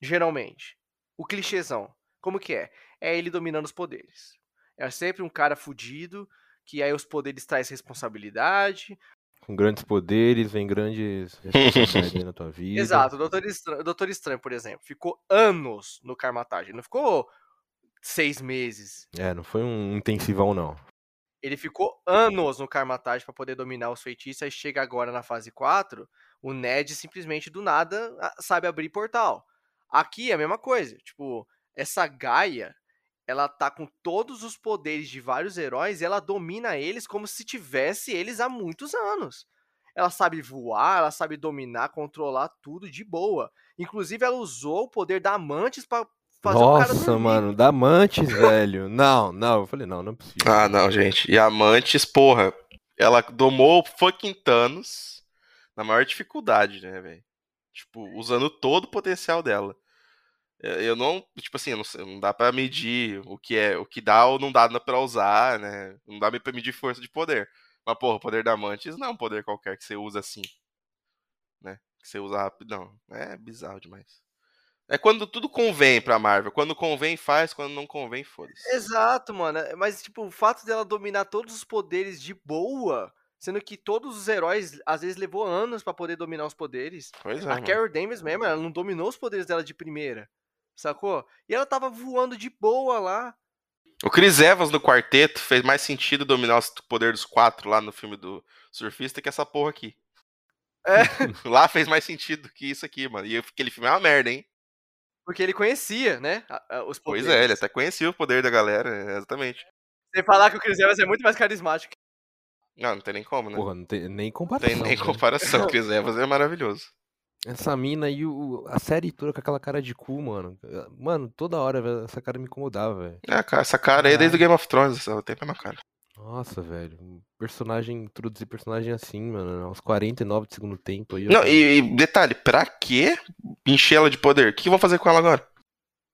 Geralmente. O clichêzão. Como que é? É ele dominando os poderes. É sempre um cara fudido, que aí os poderes traz responsabilidade. Com grandes poderes, vem grandes (laughs) responsabilidades na tua vida. Exato. O Doutor Estranho, Doutor Estranho, por exemplo, ficou anos no Karmatage. Não ficou seis meses. É, não foi um intensivão, não. Ele ficou anos no Karmatage pra poder dominar os feitiços, aí chega agora na fase 4, o Ned simplesmente do nada sabe abrir portal. Aqui é a mesma coisa, tipo, essa Gaia, ela tá com todos os poderes de vários heróis e ela domina eles como se tivesse eles há muitos anos. Ela sabe voar, ela sabe dominar, controlar tudo de boa. Inclusive, ela usou o poder da Amantes pra fazer o cara Nossa, mano, Damantes, velho. Não, não, eu falei, não, não é possível. Ah, não, gente. E a Mantis, porra, ela domou o fucking Thanos na maior dificuldade, né, velho? Tipo, usando todo o potencial dela. Eu eu não, tipo assim, não, sei, não dá pra medir o que é, o que dá ou não dá pra usar, né? Não dá pra medir força de poder. Mas, porra, o poder da Mantis não é um poder qualquer que você usa assim, né? Que você usa rapidão. É bizarro demais. É quando tudo convém pra Marvel. Quando convém, faz. Quando não convém, foda-se. Exato, mano. é- Mas, tipo, o fato dela dominar todos os poderes de boa, sendo que todos os heróis, às vezes, levou anos pra poder dominar os poderes. Pois é, A mano. Carol Danvers mesmo, ela não dominou os poderes dela de primeira, sacou? E ela tava voando de boa lá. O Chris Evans no quarteto fez mais sentido dominar o poder dos quatro lá no filme do surfista que essa porra aqui. É. (laughs) lá fez mais sentido que isso aqui, mano. E aquele filme é uma merda, hein? Porque ele conhecia, né, os Pois poderes. é, ele até conhecia o poder da galera, é, exatamente. Sem falar que o Chris Evans é muito mais carismático. Não, não tem nem como, né? Porra, não tem nem não comparação. tem nem né? comparação. O (laughs) Chris Evans é maravilhoso. Essa mina e o, a série toda com aquela cara de cu, mano. Mano, toda hora essa cara me incomodava, velho. É, cara, essa cara aí é desde o Game of Thrones, essa tem a mesma cara. Nossa, velho. Personagem, introduzir personagem assim, mano. Aos 49 de segundo tempo aí. Não, e, e detalhe, pra quê encher ela de poder? O que eu vou fazer com ela agora?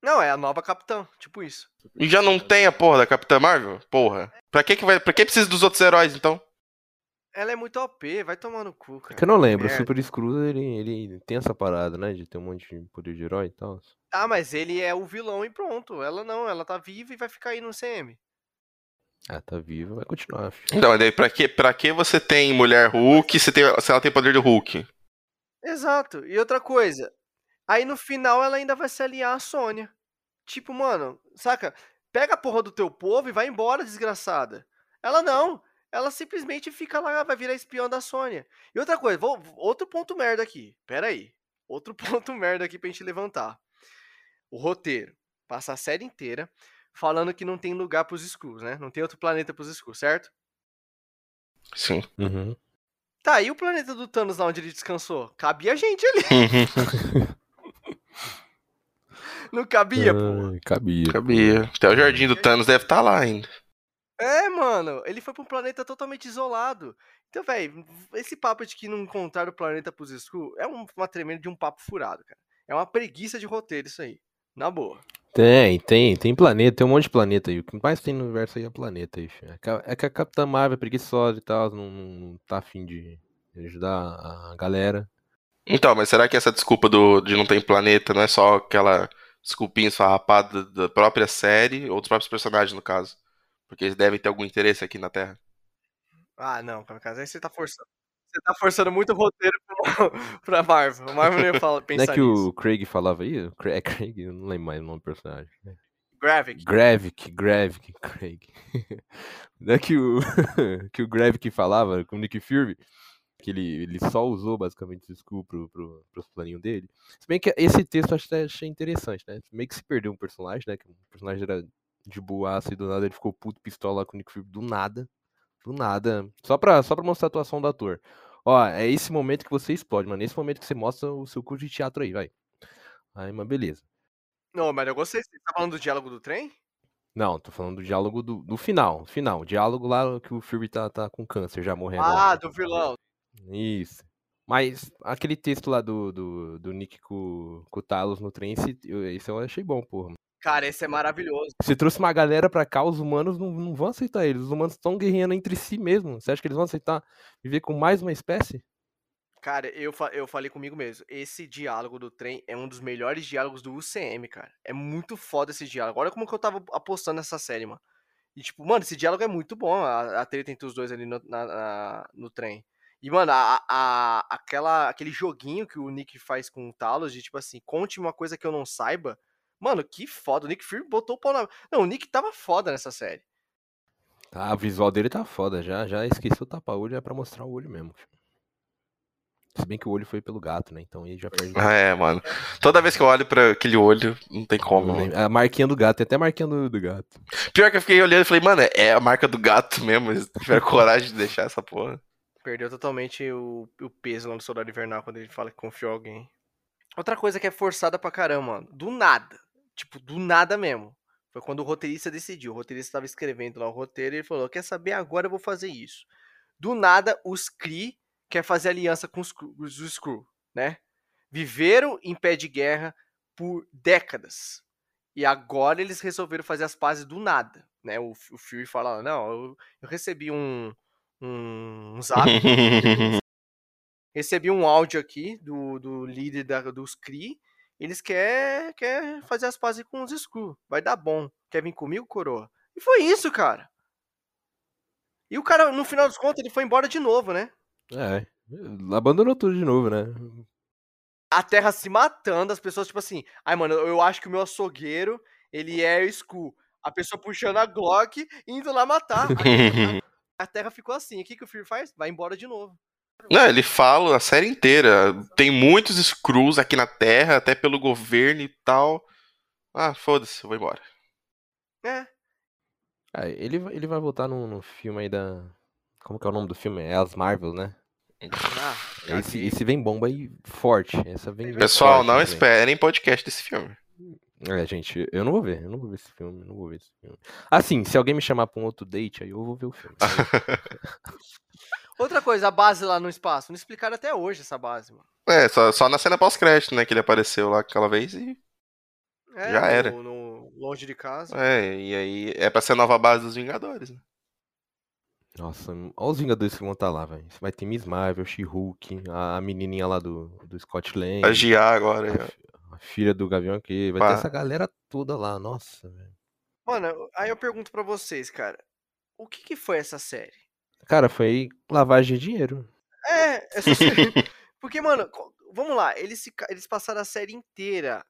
Não, é a nova capitã, tipo isso. E já não tem a porra da Capitã Marvel? Porra. Pra que que vai. Pra que precisa dos outros heróis, então? Ela é muito OP, vai tomar no cu, cara. É que eu não lembro, o. Super Screw, ele, ele tem essa parada, né? De ter um monte de poder de herói e tal. Ah, mas ele é o vilão e pronto. Ela não, ela tá viva e vai ficar aí no CM. Ah, tá viva, vai continuar, filho. Então, daí pra que, pra que você tem mulher Hulk se, tem, se ela tem poder de Hulk? Exato. E outra coisa, aí no final ela ainda vai se aliar à Sônia. Tipo, mano, saca? Pega a porra do teu povo e vai embora, desgraçada. Ela não. Ela simplesmente fica lá, vai virar espião da Sônia. E outra coisa, vou, outro ponto merda aqui. Pera aí. Outro (laughs) ponto merda aqui pra gente levantar. O roteiro. Passa a série inteira falando que não tem lugar pros Skrulls, né? não tem outro planeta pros Skrulls, certo? Sim. Uhum. Tá, e o planeta do Thanos lá onde ele descansou? Cabia gente ali. (laughs) Não cabia, pô. Ai, cabia. Cabia. Até o jardim do Thanos deve estar lá ainda. É, mano, ele foi pra um planeta totalmente isolado. Então, velho, esse papo de que não encontraram o planeta pros Skrull é um- uma tremenda de um papo furado, cara. É uma preguiça de roteiro isso aí. Na boa. Tem, tem, tem planeta, tem um monte de planeta aí. O que mais tem no universo aí é planeta aí, filho. É que a, é Capitã Marvel é preguiçosa e tal, não, não, tá afim de de ajudar a galera. Então, mas será que essa desculpa do, de não ter planeta não é só aquela desculpinha esfarrapada da própria série, ou dos próprios personagens, no caso? Porque eles devem ter algum interesse aqui na Terra. Ah, não, Kamikaze, aí você tá forçando. Você tá forçando muito o roteiro pra, (laughs) pra Marvel. O Marvel (laughs) não ia falar, Não pensar é que nisso. o Craig falava aí? É Craig, eu não lembro mais o nome do personagem. Gravik. Gravik, Gravik, Craig. (laughs) Não é que o, que o Gravik falava com o Nick Fury, que ele, ele só usou basicamente o Skull pro, pro, pros planinhos dele. Se bem que esse texto eu acho- achei interessante, né? Meio que se perdeu um personagem, né? Que o personagem era de boaça e do nada ele ficou puto pistola com o Nick Fury do nada. Do nada. Só pra, só pra mostrar a atuação do ator. Ó, é esse momento que você explode, mano. Esse momento que você mostra o seu curso de teatro aí, vai. Aí, mas beleza. Não, mas eu gostei. Você tá falando do diálogo do trem? Não, tô falando do diálogo do, do final. Final. O diálogo lá que o Fury tá, tá com câncer, já morrendo. lá. Ah, do vilão. Isso. Mas aquele texto lá do, do, do Nick com, com o Talos no trem, esse, esse eu achei bom, porra. Cara, esse é maravilhoso. Você trouxe uma galera pra cá, os humanos não, não vão aceitar eles. Os humanos estão guerreando entre si mesmo. Você acha que eles vão aceitar viver com mais uma espécie? Cara, eu, fa- eu falei comigo mesmo. Esse diálogo do trem é um dos melhores diálogos do UCM, cara. É muito foda esse diálogo. Olha como que eu tava apostando nessa série, mano. E, tipo, mano, esse diálogo é muito bom. A, a treta entre os dois ali no, na- na- no trem. E, mano, a, a- aquela, aquele joguinho que o Nick faz com o Talos, de tipo assim, conte uma coisa que eu não saiba. Mano, que foda. O Nick Fury botou o pau na. Não, o Nick tava foda nessa série. Ah, o visual dele tá foda. Já, já esqueci o tapa-olho, é pra mostrar o olho mesmo. Se bem que o olho foi pelo gato, né? Então aí já perde. Ah, é, mano. Toda vez que eu olho pra aquele olho, não tem como, mano. A marquinha do gato, tem até a marquinha do, do gato. Pior que eu fiquei olhando e falei, mano, é a marca do gato mesmo. Eles tiveram coragem de deixar essa porra. Perdeu totalmente o, o peso lá no Soldado Invernal quando ele fala que confiou em alguém. Outra coisa que é forçada pra caramba, mano. Do nada. Tipo, do nada mesmo. Foi quando o roteirista decidiu. O roteirista estava escrevendo lá o roteiro e ele falou: Quer saber? Agora eu vou fazer isso. Do nada, os Kree quer fazer aliança com os, Skru- os Skrull, né? Viveram em pé de guerra por décadas. E agora eles resolveram fazer as pazes do nada, né? O, o Fury fala: Não, eu, eu recebi um, um, um zap (laughs) recebi um áudio aqui do, do líder da- dos CRI. Eles quer, quer fazer as pazes com os Skrull. Vai dar bom. Quer vir comigo, coroa? E foi isso, cara. E o cara, no final dos contos, ele foi embora de novo, né? É. Abandonou tudo de novo, né? A terra se matando, as pessoas, tipo assim, ai, mano, eu acho que o meu açougueiro, ele é Skrull. A pessoa puxando a Glock e indo lá matar. A terra ficou assim. O que, que o Fury faz? Vai embora de novo. Não, ele fala a série inteira. Tem muitos Skrulls aqui na Terra, até pelo governo e tal. Ah, foda-se, eu vou embora. É. Ah, ele, vai- ele vai voltar no, no filme aí da. Como que é o nome do filme? É as Marvel, né? Ah, Esse, esse vem bomba aí forte. Essa vem Pessoal, forte, não esperem podcast desse filme. É, gente, eu não vou ver, eu não vou ver esse filme, eu não vou ver esse filme. Assim, se alguém me chamar pra um outro date, aí eu vou ver o filme. (laughs) Outra coisa, a base lá no espaço. Não explicaram até hoje essa base, mano. É, só, só na cena pós-crédito, né? Que ele apareceu lá aquela vez e. É, Já no- era. no- longe de casa. É, e aí é pra ser a nova base dos Vingadores, né? Nossa, olha os Vingadores que vão estar lá, velho. Vai ter Miss Marvel, She-Hulk, a, a menininha lá do, do Scott Lang, A GA agora. A, filha do Gavião que vai Pá. ter essa galera toda lá, nossa. Mano, aí eu pergunto pra vocês, cara. O que, que foi essa série? Cara, foi lavagem de dinheiro. É, essa série. (laughs) Porque, mano, vamos lá. Eles, se eles passaram a série inteira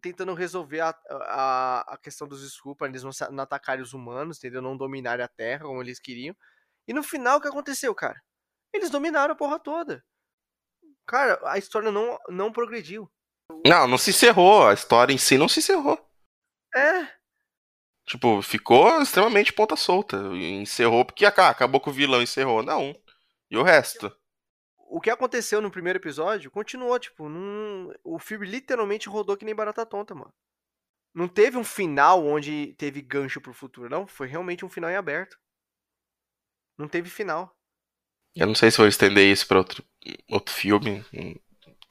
tentando resolver a, a, a questão dos pra eles não, não atacarem os humanos, entendeu? Não dominarem a Terra como eles queriam. E no final, o que aconteceu, cara? Eles dominaram a porra toda. Cara, a história não, não progrediu. Não, não se encerrou. A história em si não se encerrou. É, Tipo, ficou extremamente ponta solta. Encerrou porque ah, acabou com o vilão, encerrou. Não. E o resto? o que aconteceu no primeiro episódio continuou, tipo, não... o filme literalmente rodou que nem barata tonta, mano. Não teve um final onde teve gancho pro futuro, não. Foi realmente um final em aberto. Não teve final. Eu não sei se vou estender isso pra outro, outro filme. hum,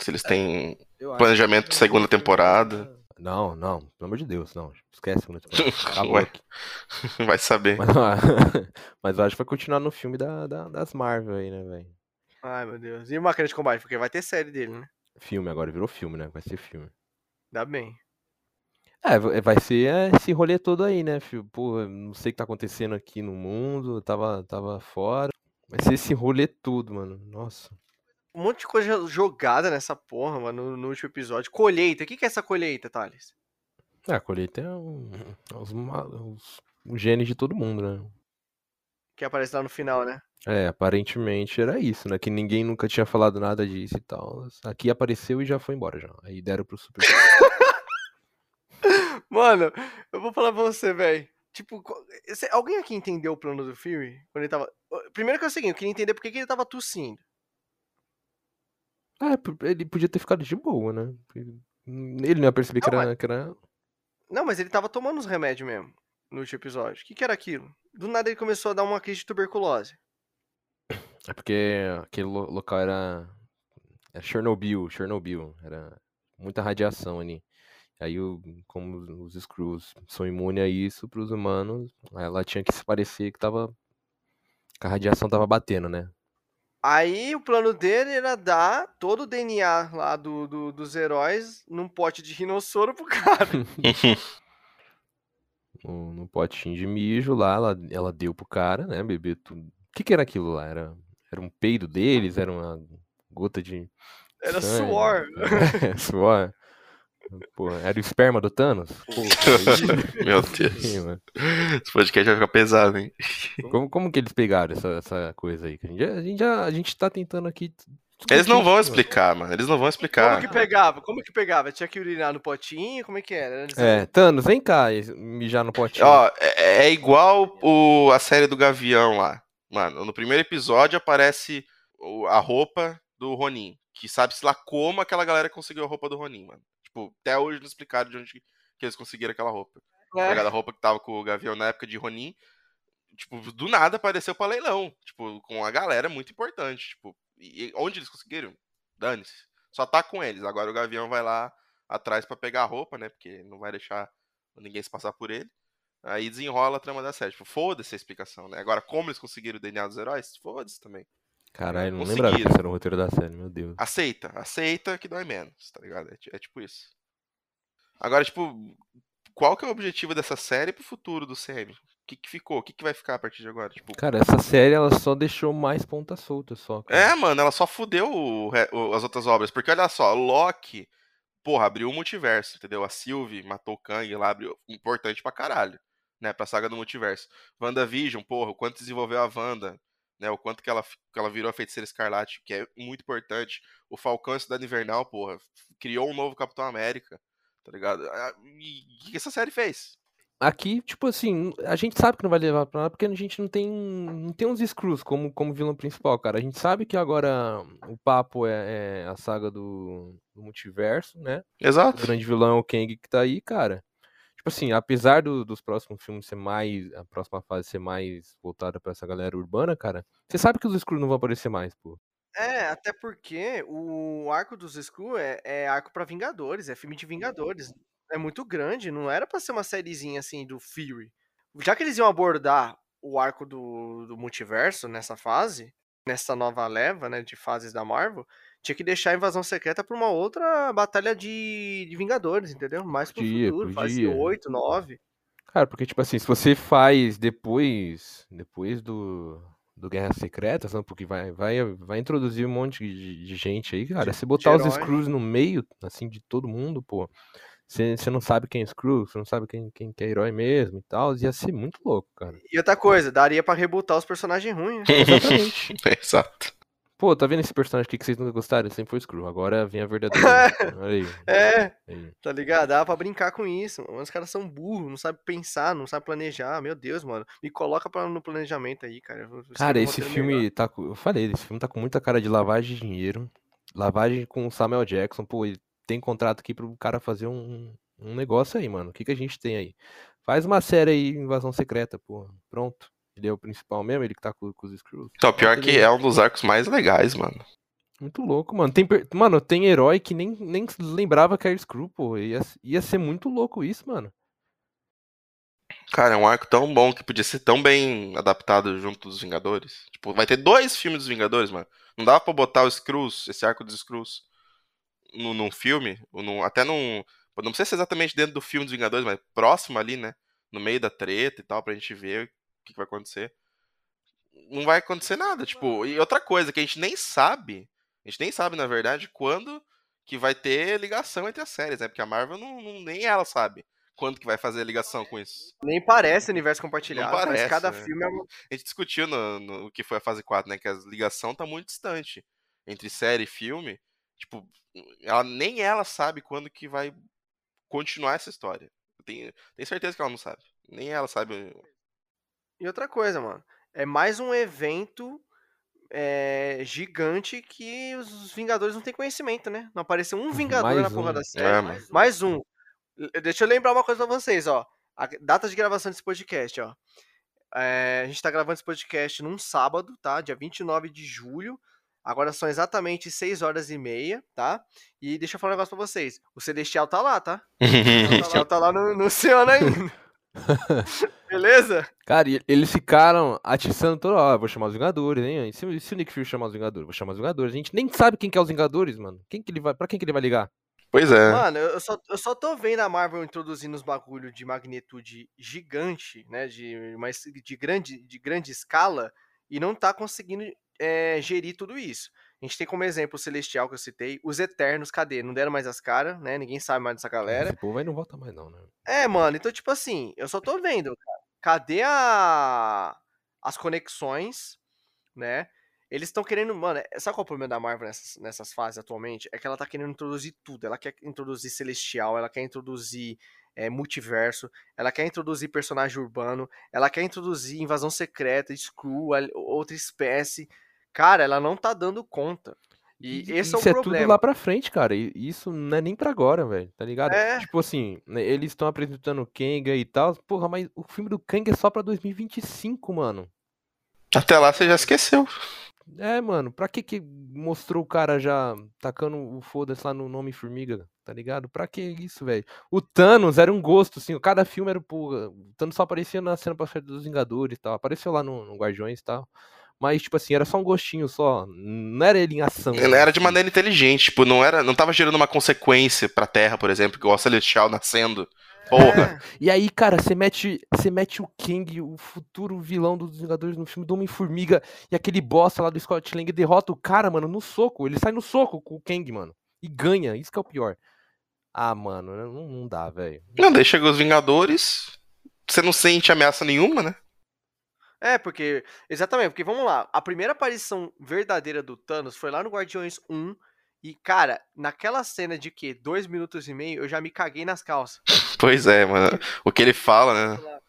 Se eles têm. Planejamento de segunda temporada. Não, não, pelo amor de Deus, não. Esquece a segunda (laughs) temporada. (laughs) Vai saber. Mas, (laughs) mas eu acho que vai continuar no filme da, da- das Marvel aí, né, velho? Ai, meu Deus. E o Máquina de Combate? Porque vai ter série dele, né? Filme agora, virou filme, né? Vai ser filme. Dá bem. É, va- vai ser é, esse rolê todo aí, né, filho? Pô, não sei o que tá acontecendo aqui no mundo, tava, tava fora. Vai ser esse rolê todo, mano. Nossa. Um monte de coisa jogada nessa porra, mano, no, no último episódio. Colheita. O que, que é essa colheita, Thales? É, a colheita é um, é os, ma- os, os genes de todo mundo, né? Que aparece lá no final, né? É, aparentemente era isso, né? Que ninguém nunca tinha falado nada disso e tal. Aqui apareceu e já foi embora já. Aí deram pro Super. (laughs) Mano, eu vou falar pra você, velho. Tipo, alguém aqui entendeu o plano do Fury? Quando ele tava. Primeiro que é o seguinte, eu queria entender por que ele tava tossindo. Ah, ele podia ter ficado de boa, né? Ele não ia perceber que era, que era. Não, mas ele tava tomando os remédios mesmo no último episódio. O que, que era aquilo? Do nada ele começou a dar uma crise de tuberculose. É porque aquele lo- local era. Era Chernobyl, Chernobyl. Era muita radiação ali. Aí, o- como os Skrulls são imunes a isso pros humanos, ela tinha que se parecer que tava. Que a radiação tava batendo, né? Aí o plano dele era dar todo o DNA lá do, do- dos heróis num pote de rinossoro pro cara. (laughs) No, no potinho de mijo lá, ela, ela deu pro cara, né? Beber tudo. O que, que era aquilo lá? Era, era um peido deles? Era uma gota de. Era sangue? suor. É, (laughs) suor. Pô, era o esperma do Thanos? (laughs) Meu Sim, Deus. mano. Esse podcast vai ficar pesado, hein? Como, como que eles pegaram essa, essa coisa aí? A gente, já- a, gente já, a gente tá tentando aqui. Eles não vão explicar, mano. Eles não vão explicar. Como que pegava? Como que pegava? Tinha que urinar no potinho? Como é que era? Eles- É, Thanos, vem cá e mijar no potinho. Ó, é, é igual o, a série do Gavião lá. Mano, no primeiro episódio aparece o- a roupa do Ronin. Que sabe-se lá como aquela galera conseguiu a roupa do Ronin, mano. Tipo, até hoje não explicaram de onde que eles conseguiram aquela roupa. É. A roupa que tava com o Gavião na época de Ronin. Tipo, do nada apareceu pra leilão. Tipo, com a galera muito importante. Tipo, e onde eles conseguiram? Dane-se. Só tá com eles. Agora o Gavião vai lá atrás pra pegar a roupa, né? Porque não vai deixar ninguém se passar por ele. Aí desenrola a trama da série. Tipo, foda-se a explicação, né? Agora, como eles conseguiram o DNA dos heróis? Foda-se também. Caralho, não Conseguiram. lembrava que esse era o roteiro da série, meu Deus. Aceita, aceita que dói menos, tá ligado? É, é tipo isso. Agora, tipo, qual que é o objetivo dessa série pro futuro do CM? O que, que ficou? O que, que vai ficar a partir de agora? Tipo, Cara, essa série ela só deixou mais ponta solta só. cara. é, mano, ela só fudeu o o- as outras obras. Porque olha só, Loki, porra, abriu o multiverso, entendeu? A Sylvie matou o Kang lá, abriu. Importante pra caralho, né? Pra saga do multiverso. WandaVision, porra, o quanto desenvolveu a Wanda, né? O quanto que ela, que ela virou a feiticeira escarlate, que é muito importante. O Falcão e a Cidade Invernal, porra, criou um novo Capitão América, tá ligado? Ah, E o que essa série fez? Aqui, tipo assim, a gente sabe que não vai levar pra nada porque a gente não tem, não tem uns Screws como, como vilão principal, cara. A gente sabe que agora o papo é, é a saga do, do multiverso, né? O Exato. grande vilão é o Kang que tá aí, cara. Tipo assim, apesar do- dos próximos filmes ser mais. A próxima fase ser mais voltada pra essa galera urbana, cara. Você sabe que os Screws não vão aparecer mais, pô. É, até porque o arco dos Skrull é, é arco pra Vingadores, é filme de Vingadores. É muito grande, não era pra ser uma sériezinha assim do Fury. Já que eles iam abordar o arco do, do multiverso nessa fase, nessa nova leva, né, de fases da Marvel, tinha que deixar a invasão secreta pra uma outra batalha de, de Vingadores, entendeu? Mais pro Podia, futuro, fase podia. 8, 9. Cara, porque, tipo assim, se você faz depois. Depois do. Do Guerra Secretas, não, porque vai, vai, vai introduzir um monte de, de gente aí, cara. Se botar os herói. Screws no meio, assim, de todo mundo, pô. Você não sabe quem é Screw, você não sabe quem, quem que é herói mesmo e tal. Ia ser muito louco, cara. E outra coisa, daria pra rebutar os personagens ruins, né? (laughs) (laughs) Exatamente. Exato. Pô, tá vendo esse personagem aqui que vocês nunca gostaram? Sempre foi Screw. Agora vem a verdadeira. (laughs) Olha aí. É, aí. Tá ligado? Dá pra brincar com isso. Mano. Os caras são burros, não sabem pensar, não sabem planejar. Meu Deus, mano. Me coloca pra, no planejamento aí, cara. Eu Cara, esse filme melhor. tá. Eu falei, esse filme tá com muita cara de lavagem de dinheiro. Lavagem com o Samuel Jackson. Pô, ele tem contrato aqui pro cara fazer um, um negócio aí, mano. O que, que a gente tem aí? Faz uma série aí, Invasão Secreta, pô. Pronto. Ele é o principal mesmo, ele que tá com, com os Screws. Então, pior que é um dos arcos mais legais, mano. Muito louco, mano. Tem, mano, tem herói que nem, nem lembrava que era Screw, pô. Ia, ia ser muito louco isso, mano. Cara, é um arco tão bom que podia ser tão bem adaptado junto dos Vingadores. Tipo, vai ter dois filmes dos Vingadores, mano. Não dava pra botar os Screws, esse arco dos Screws, num, num filme, ou num, até num. Não precisa ser exatamente dentro do filme dos Vingadores, mas próximo ali, né? No meio da treta e tal, pra gente ver o que, que vai acontecer. Não vai acontecer nada, tipo. E outra coisa que a gente nem sabe, a gente nem sabe, na verdade, quando que vai ter ligação entre as séries, né? Porque a Marvel não, não- nem ela sabe quando que vai fazer a ligação com isso. Nem parece universo compartilhado, mas parece, cada né? filme é. A gente discutiu no, no o que foi a fase 4, né? Que a ligação tá muito distante entre série e filme. Tipo, ela, nem ela sabe quando que vai continuar essa história. Tenho, tenho certeza que ela não sabe. Nem ela sabe. E outra coisa, mano. É mais um evento é, gigante que os Vingadores não têm conhecimento, né? Não apareceu um Vingador Mais na porra um. da É, série. mano. mais um. L- Deixa eu lembrar uma coisa pra vocês, ó. A data de gravação desse podcast, ó. É, a gente tá gravando esse podcast num sábado, tá? Dia 29 de julho. Agora são exatamente 6 horas e meia, tá? E deixa eu falar um negócio pra vocês. O Celestial tá lá, tá? O Celestial tá lá (laughs) no, no oceano ainda. (laughs) Beleza? Cara, e eles ficaram atiçando toda hora. Vou chamar os Vingadores, hein? E se, se o Nick Fury chamar os Vingadores? Vou chamar os Vingadores. A gente nem sabe quem que é os Vingadores, mano. Quem que ele vai, pra quem que ele vai ligar? Pois é. Mano, eu só, eu só tô vendo a Marvel introduzindo os bagulho de magnitude gigante, né? De, uma, es- de, grande, de grande escala, e não tá conseguindo é, gerir tudo isso. A gente tem como exemplo o Celestial que eu citei, os Eternos, cadê? Não deram mais as caras, né? Ninguém sabe mais dessa galera. Esse povo aí não volta mais, não, né? É, mano, então, tipo assim, eu só tô vendo, cara. Cadê a... as conexões, né? Eles estão querendo, mano, é- sabe qual é o problema da Marvel nessas, nessas fases atualmente? É que ela tá querendo introduzir tudo. Ela quer introduzir Celestial, ela quer introduzir é, multiverso, ela quer introduzir personagem urbano, ela quer introduzir invasão secreta, al- outra espécie. Cara, ela não tá dando conta. E esse é o isso é problema. tudo lá pra frente, cara. E isso não é nem pra agora, velho. Tá ligado? É. Tipo assim, né, eles estão apresentando o Kenga e tal. Porra, mas o filme do Kang é só pra 2025, mano. Até lá você já esqueceu. É, mano, pra que que mostrou o cara já tacando o foda-se lá no nome Formiga, tá ligado? Pra que isso, velho? O Thanos era um gosto, assim, cada filme era, porra, o Thanos só aparecia na cena pós dos Vingadores e tal, apareceu lá no, no Guardiões e tal, mas, tipo assim, era só um gostinho só, não era ele em ação. Ele era de maneira inteligente, tipo, não era, não tava gerando uma consequência pra Terra, por exemplo, igual o Celestial nascendo. Porra. É. (laughs) E aí, cara, você mete, você mete o Kang, o futuro vilão dos Vingadores no filme do Homem-Formiga, e aquele bosta lá do Scott Lang derrota o cara, mano, no soco. Ele sai no soco com o Kang, mano. E ganha, isso que é o pior. Ah, mano, não, não dá, velho. Não, daí chegou os Vingadores. Você não sente ameaça nenhuma, né? É, porque. Exatamente, porque vamos lá. A primeira aparição verdadeira do Thanos foi lá no Guardiões 1. E, cara, naquela cena de que? Dois minutos e meio, eu já me caguei nas calças. Pois é, mano. O que ele fala, né?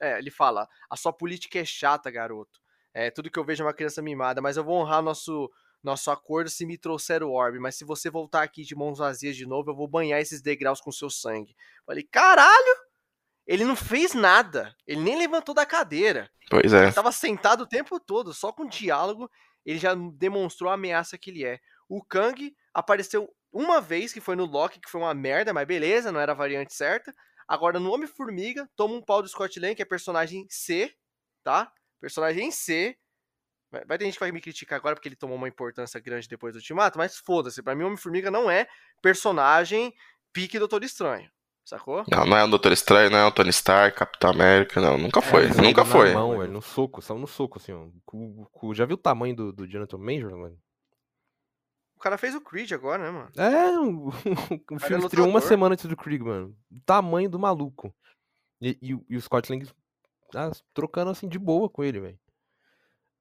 É, ele fala: a sua política é chata, garoto. É, tudo que eu vejo é uma criança mimada, mas eu vou honrar nosso, nosso acordo se me trouxer o orbe. Mas se você voltar aqui de mãos vazias de novo, eu vou banhar esses degraus com seu sangue. Falei, caralho! Ele não fez nada. Ele nem levantou da cadeira. Pois é. Ele tava sentado o tempo todo, só com diálogo, ele já demonstrou a ameaça que ele é. O Kang apareceu uma vez, que foi no Loki, que foi uma merda, mas beleza, não era a variante certa. Agora, no Homem-Formiga, toma um pau do Scott Lang, que é personagem C, tá? Personagem C. Vai ter gente que vai me criticar agora porque ele tomou uma importância grande depois do Ultimato, mas foda-se, pra mim o Homem-Formiga não é personagem pique Doutor Estranho, sacou? Não, não é o Doutor Estranho, não é o Tony Stark, Capitão América, não. Nunca foi, Eles nunca foi. Mão, velho, no soco, saiu no soco, assim, ó. Já viu o tamanho do, do Jonathan Major, mano? O cara fez o Creed agora, né, mano? É, o, o Cara, é filme estreou uma semana antes do Krieg, mano. O tamanho do maluco. E, e, o- e o Scott Lang ah, trocando assim de boa com ele, velho.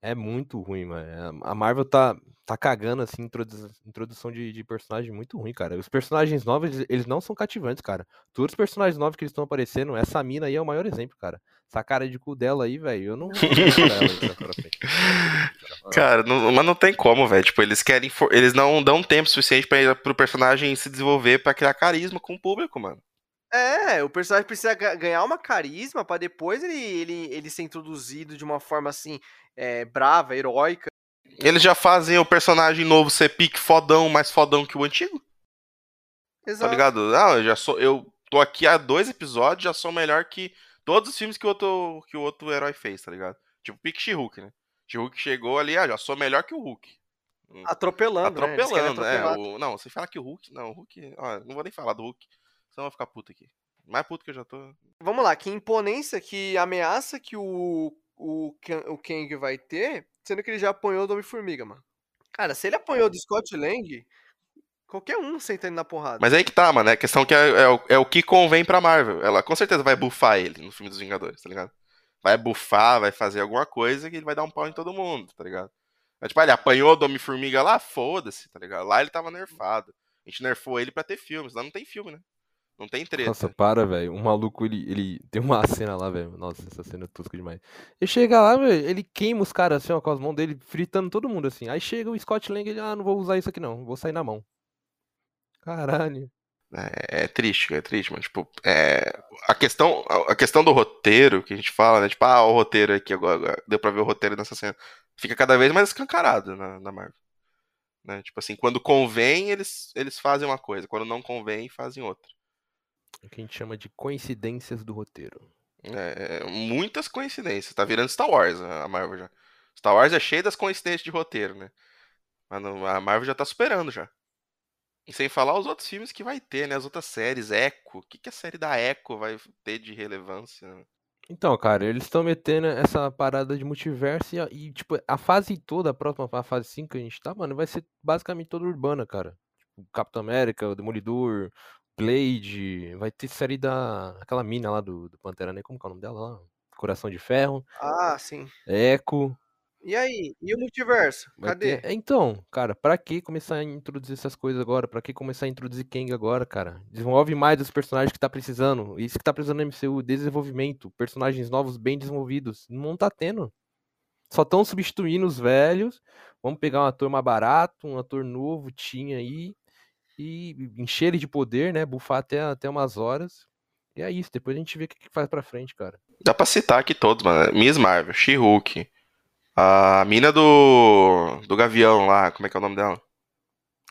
É muito ruim, mano. A a Marvel tá, tá cagando, assim, introdu- introdução de, de personagem muito ruim, cara. Os personagens novos, eles- não são cativantes, cara. Todos os personagens novos que eles estão aparecendo, essa mina aí é o maior exemplo, cara. Essa cara de cu dela aí, velho, eu não. (laughs) Cara, não- mas não tem como, velho. Tipo, eles querem. Eles não dão tempo suficiente pra, pro personagem se desenvolver pra criar carisma com o público, mano. É, o personagem precisa ga- ganhar uma carisma pra depois ele, ele, ele ser introduzido de uma forma assim, é, brava, heróica. Eles já fazem o personagem novo ser pique fodão, mais fodão que o antigo, tá Exato. ligado? Não, eu já sou. Eu tô aqui há dois episódios, já sou melhor que todos os filmes que o outro, que o outro herói fez, tá ligado? Tipo, pique She-Hulk, né? She-Hulk chegou ali, ah, já sou melhor que o Hulk. Atropelando, né? Eles querem Atropelando, é. O, não, você fala que o Hulk. Não, o Hulk. Ó, não vou nem falar do Hulk. Senão eu vou ficar puto aqui. Mais puto que eu já tô. Vamos lá, que imponência, que ameaça que o, o, o Kang vai ter, sendo que ele já apanhou do Homem-Formiga, mano. Cara, se ele apanhou do Scott Lang, qualquer um senta ele na porrada. Mas aí que tá, mano. É a questão que é, é o, é o que convém pra Marvel. Ela com certeza vai bufar ele no filme dos Vingadores, tá ligado? Vai bufar, vai fazer alguma coisa que ele vai dar um pau em todo mundo, tá ligado? Mas, tipo, ele apanhou do Homem-Formiga lá, foda-se, tá ligado? Lá ele tava nerfado. A gente nerfou ele pra ter filme, senão não tem filme, né? Não tem treta. Nossa, para, velho. O maluco, ele, ele. Tem uma cena lá, velho. Nossa, essa cena é tosca demais. Ele chega lá, velho, ele queima os caras assim, ó, com as mãos dele, fritando todo mundo assim. Aí chega o Scott Lang e ele, ah, não vou usar isso aqui não, vou sair na mão. Caralho. É, é triste, é triste, mas tipo, é, a questão, a questão do roteiro que a gente fala, né? Tipo, ah, o roteiro aqui agora, agora deu pra ver o roteiro nessa cena. Fica cada vez mais escancarado na, na Marvel. Né? Tipo assim, quando convém, eles, eles fazem uma coisa, quando não convém, fazem outra. É o que a gente chama de coincidências do roteiro. É, muitas coincidências. Tá virando Star Wars a Marvel já. Star Wars é cheio das coincidências de roteiro, né? Mas a Marvel já tá superando já. E sem falar os outros filmes que vai ter, né? As outras séries, Echo. O que, que a série da Echo vai ter de relevância? né? Então, cara, eles estão metendo essa parada de multiverso e, e, tipo, a fase toda, a próxima a fase 5 que a gente tá, mano, vai ser basicamente toda urbana, cara. Tipo, Capitão América, o Demolidor, Blade, vai ter série da. aquela mina lá do, do Pantera Negra, como que é o nome dela lá? Coração de Ferro, Ah, sim. Echo. E aí? E o multiverso? Vai Cadê? ter- É, Então, cara, pra que começar a introduzir essas coisas agora? Pra que começar a introduzir Kang agora, cara? Desenvolve mais os personagens que tá precisando. Isso que tá precisando no MCU, desenvolvimento, personagens novos bem desenvolvidos. Não tá tendo. Só estão substituindo os velhos. Vamos pegar um ator mais barato, um ator novo, tinha aí, e encher ele de poder, né? Bufar até, até umas horas. E é isso, depois a gente vê o que, que faz pra frente, cara. Dá pra citar aqui todos, mano. Miss Marvel, She-Hulk, a mina do, do Gavião lá, como é que é o nome dela?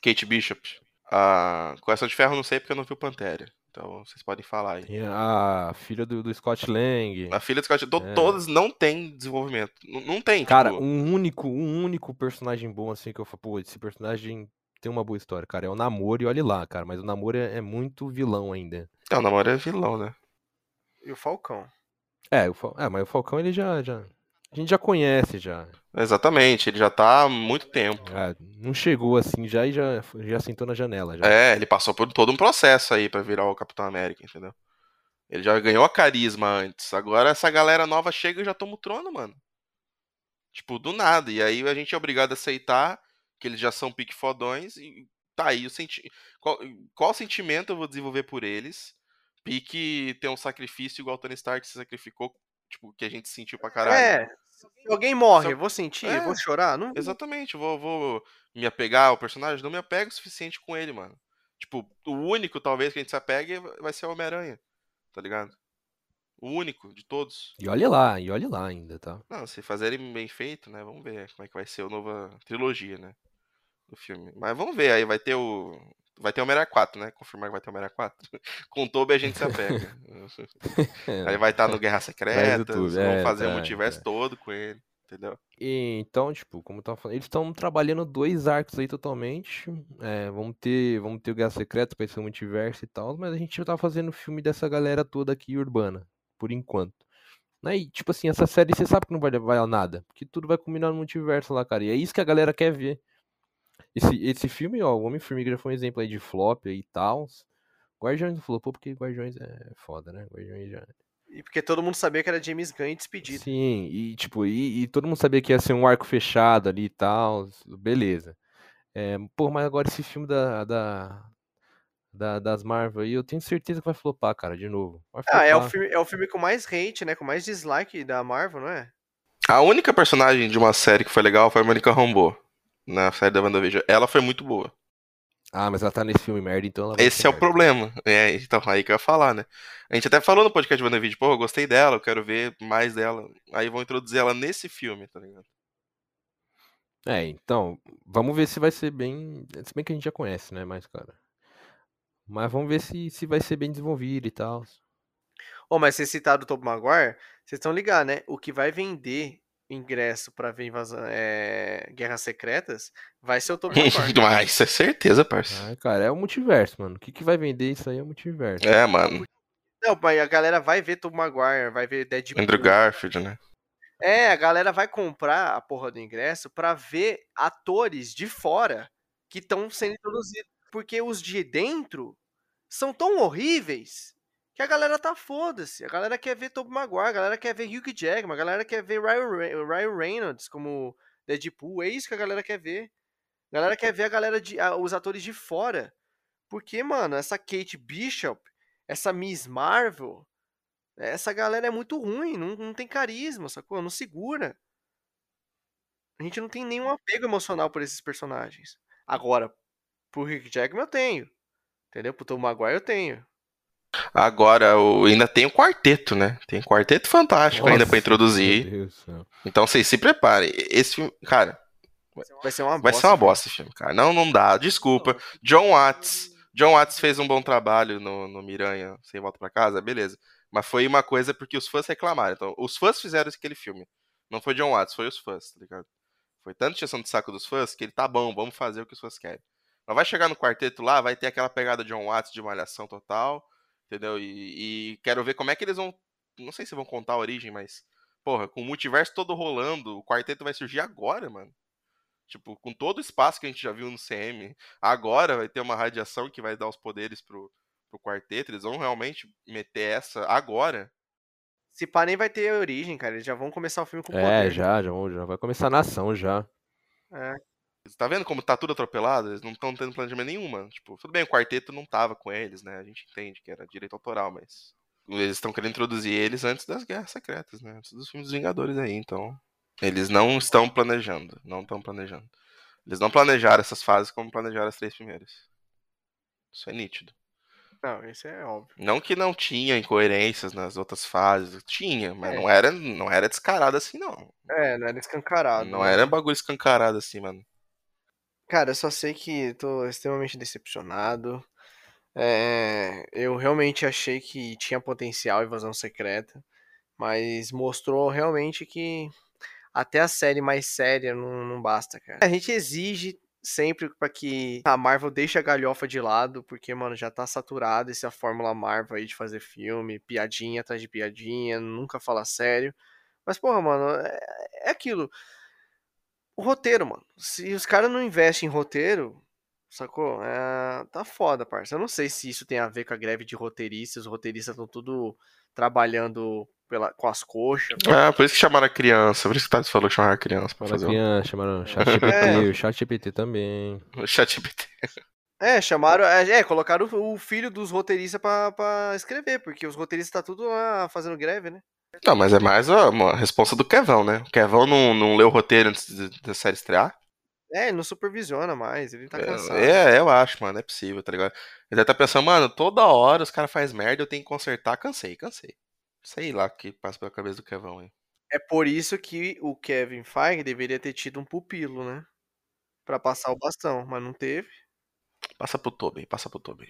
Kate Bishop. A Coração de Ferro não sei porque eu não vi o Pantera. Então vocês podem falar aí. Tem a filha do, do Scott Lang. A filha do Scott, to- É. todas não tem desenvolvimento. N- Não tem, Cara, tipo, um único, um único personagem bom, assim, que eu falo, pô, esse personagem tem uma boa história, cara. É o Namor, e olhe lá, cara. Mas o Namor é, é muito vilão ainda. É, o namoro é vilão, né? E o Falcão? É, o Fal... é, mas o Falcão ele já, já. A gente já conhece já. Exatamente, ele já tá há muito tempo. É, não chegou assim já e já, já sentou na janela. Já. É, ele passou por todo um processo aí pra virar o Capitão América, entendeu? Ele já ganhou a carisma antes. Agora essa galera nova chega e já toma o trono, mano. Tipo, do nada. E aí a gente é obrigado a aceitar que eles já são pique fodões e tá aí o senti... qual, qual sentimento eu vou desenvolver por eles? Pique ter um sacrifício igual o Tony Stark se sacrificou, tipo, que a gente sentiu pra caralho. É. Se alguém morre, eu vou sentir, É. vou chorar? Não. Exatamente, vou, vou me apegar ao personagem, não me apego o suficiente com ele, mano. Tipo, o único, talvez, que a gente se apegue vai ser o Homem-Aranha, tá ligado? O único de todos. E olhe lá, e olhe lá ainda, tá? Não, se fazerem bem feito, né? Vamos ver como é que vai ser a nova trilogia, né? Do filme. Mas vamos ver, aí vai ter o. Vai ter o Homem-Aranha 4, né? Confirmar que vai ter o Homem-Aranha 4. (laughs) Com o Toby a gente se apega. (laughs) aí vai estar no Guerra Secretas, tudo, vamos é, fazer o tá, multiverso todo com ele, entendeu? E, então, tipo, como eu tava falando, eles estão trabalhando dois arcos aí totalmente. É, vamos ter, vamos ter o Guerra Secreta, vai ser o multiverso e tal, mas a gente já tá fazendo filme dessa galera toda aqui urbana, por enquanto. Né? E, tipo assim, essa série você sabe que não vai levar a nada, porque tudo vai combinar no multiverso lá, cara. E é isso que a galera quer ver. Esse, esse filme, ó, o Homem-Formiga já foi um exemplo aí de flop e tal. Guardiões não flopou porque Guardiões é foda, né? Guardiões já. E porque todo mundo sabia que era James Gunn e despedido. Sim, e tipo, e, e todo mundo sabia que ia ser um arco fechado ali e tal, beleza. É, pô, mas agora esse filme da, da, da- das Marvel aí, eu tenho certeza que vai flopar, cara, de novo. Ah, é o, filme, é o filme com mais hate, né? Com mais dislike da Marvel, não é? A única personagem de uma série que foi legal foi a Monica Rambeau, na série da WandaVision. Ela foi muito boa. Ah, mas ela tá nesse filme merda, então ela vai Esse é o merda. problema. É, então, aí que eu ia falar, né? A gente até falou no podcast de WandaVision, pô, eu gostei dela, eu quero ver mais dela. Aí vão introduzir ela nesse filme, tá ligado? É, então, vamos ver se vai ser bem. Se bem que a gente já conhece, né? Mas, cara. Mas vamos ver se, se vai ser bem desenvolvido e tal. Ô, mas vocês citaram o Tobey Maguire, vocês estão ligados, né? O que vai vender ingresso pra ver invasão, é, Guerras Secretas vai ser o Tobey Maguire. Mas (laughs) isso é certeza, parça. Ai, cara, é o multiverso, mano. O que, que vai vender isso aí é o multiverso. É, mano. Não, mas a galera vai ver Tobey Maguire, vai ver Deadpool. Andrew Garfield, né? É, a galera vai comprar a porra do ingresso pra ver atores de fora que estão sendo introduzidos. Porque os de dentro são tão horríveis que a galera tá foda-se. A galera quer ver Tobey Maguire, a galera quer ver Hugh Jackman, a galera quer ver Ryan, Re- Ryan Reynolds como Deadpool. É isso que a galera quer ver. A galera quer ver a galera de, a- os atores de fora. Porque, mano, essa Kate Bishop, essa Miss Marvel, essa galera é muito ruim, não, não tem carisma, sacou? Não segura. A gente não tem nenhum apego emocional por esses personagens. Agora, pro Rick Jackman eu tenho. Entendeu? Pro Tom Maguire eu tenho. Agora, ainda tem o quarteto, né? Tem um quarteto fantástico Nossa, ainda pra Meu introduzir. Deus do céu. Então vocês se preparem. Esse filme, cara, Vai ser uma vai bosta. ser uma bosta esse filme, cara. Não, não dá. Desculpa. John Watts. John Watts fez um bom trabalho no, no Miranha Sem Volta pra Casa, beleza. Mas foi uma coisa porque os fãs reclamaram. Então, os fãs fizeram aquele filme. Não foi John Watts, foi os fãs, tá ligado? Foi tanta injeção de saco dos fãs que ele tá bom, vamos fazer o que os fãs querem. Mas vai chegar no quarteto lá, vai ter aquela pegada John Watts de malhação total, entendeu? E, e quero ver como é que eles vão. Não sei se vão contar a origem, mas. Porra, com o multiverso todo rolando, o quarteto vai surgir agora, mano. Tipo, com todo o espaço que a gente já viu no CM, agora vai ter uma radiação que vai dar os poderes pro, pro quarteto. Eles vão realmente meter essa agora. Se pá, nem vai ter origem, cara. Eles já vão começar o filme com É, poder. já, já, vão- já vai começar a nação já. É. Tá vendo como tá tudo atropelado? Eles não estão tendo planejamento nenhum, mano. Tipo, tudo bem, o quarteto não tava com eles, né? A gente entende que era direito autoral, mas. Eles estão querendo introduzir eles antes das guerras secretas, né? Antes dos filmes dos Vingadores aí, então. Eles não estão planejando. Não estão planejando. Eles não planejaram essas fases como planejaram as três primeiras. Isso é nítido. Não, isso é óbvio. Não que não tinha incoerências nas outras fases. Tinha, mas É. não, era, não era descarado assim, não. É, não era escancarado. Não né? era bagulho escancarado assim, mano. Cara, eu só sei que tô extremamente decepcionado. É, eu realmente achei que tinha potencial invasão secreta, mas mostrou realmente que até a série mais séria não, não basta, cara. A gente exige sempre pra que a Marvel deixe a galhofa de lado, porque, mano, já tá saturada essa fórmula Marvel aí de fazer filme, piadinha atrás de piadinha, nunca fala sério. Mas, porra, mano, é, é aquilo. O roteiro, mano. Se os caras não investem em roteiro, sacou? É, tá foda, parça. Eu não sei se isso tem a ver com a greve de roteiristas. Os roteiristas estão tudo trabalhando pela, com as coxas. Ah, por isso que chamaram a criança. Por isso que o Thales falou que chamaram a criança Para fazer um criança, chamaram ChatGPT, (laughs) É. o ChatGPT também. o chat GPT. É, chamaram. É, é, colocaram o, o filho dos roteiristas pra, pra escrever, porque os roteiristas tá tudo lá fazendo greve, né? Não, mas é mais a, uma resposta do Kevão, né? O Kevão não, não leu o roteiro antes da série estrear. É, ele não supervisiona mais, ele tá cansado. É, é, eu acho, mano, é possível, tá ligado? Ele deve tá pensando, mano, toda hora os caras fazem merda, eu tenho que consertar, cansei, cansei. Sei lá o que passa pela cabeça do Kevão aí. É por isso que o Kevin Feige deveria ter tido um pupilo, né? Pra passar o bastão, mas não teve. Passa pro Tobey, passa pro Tobey.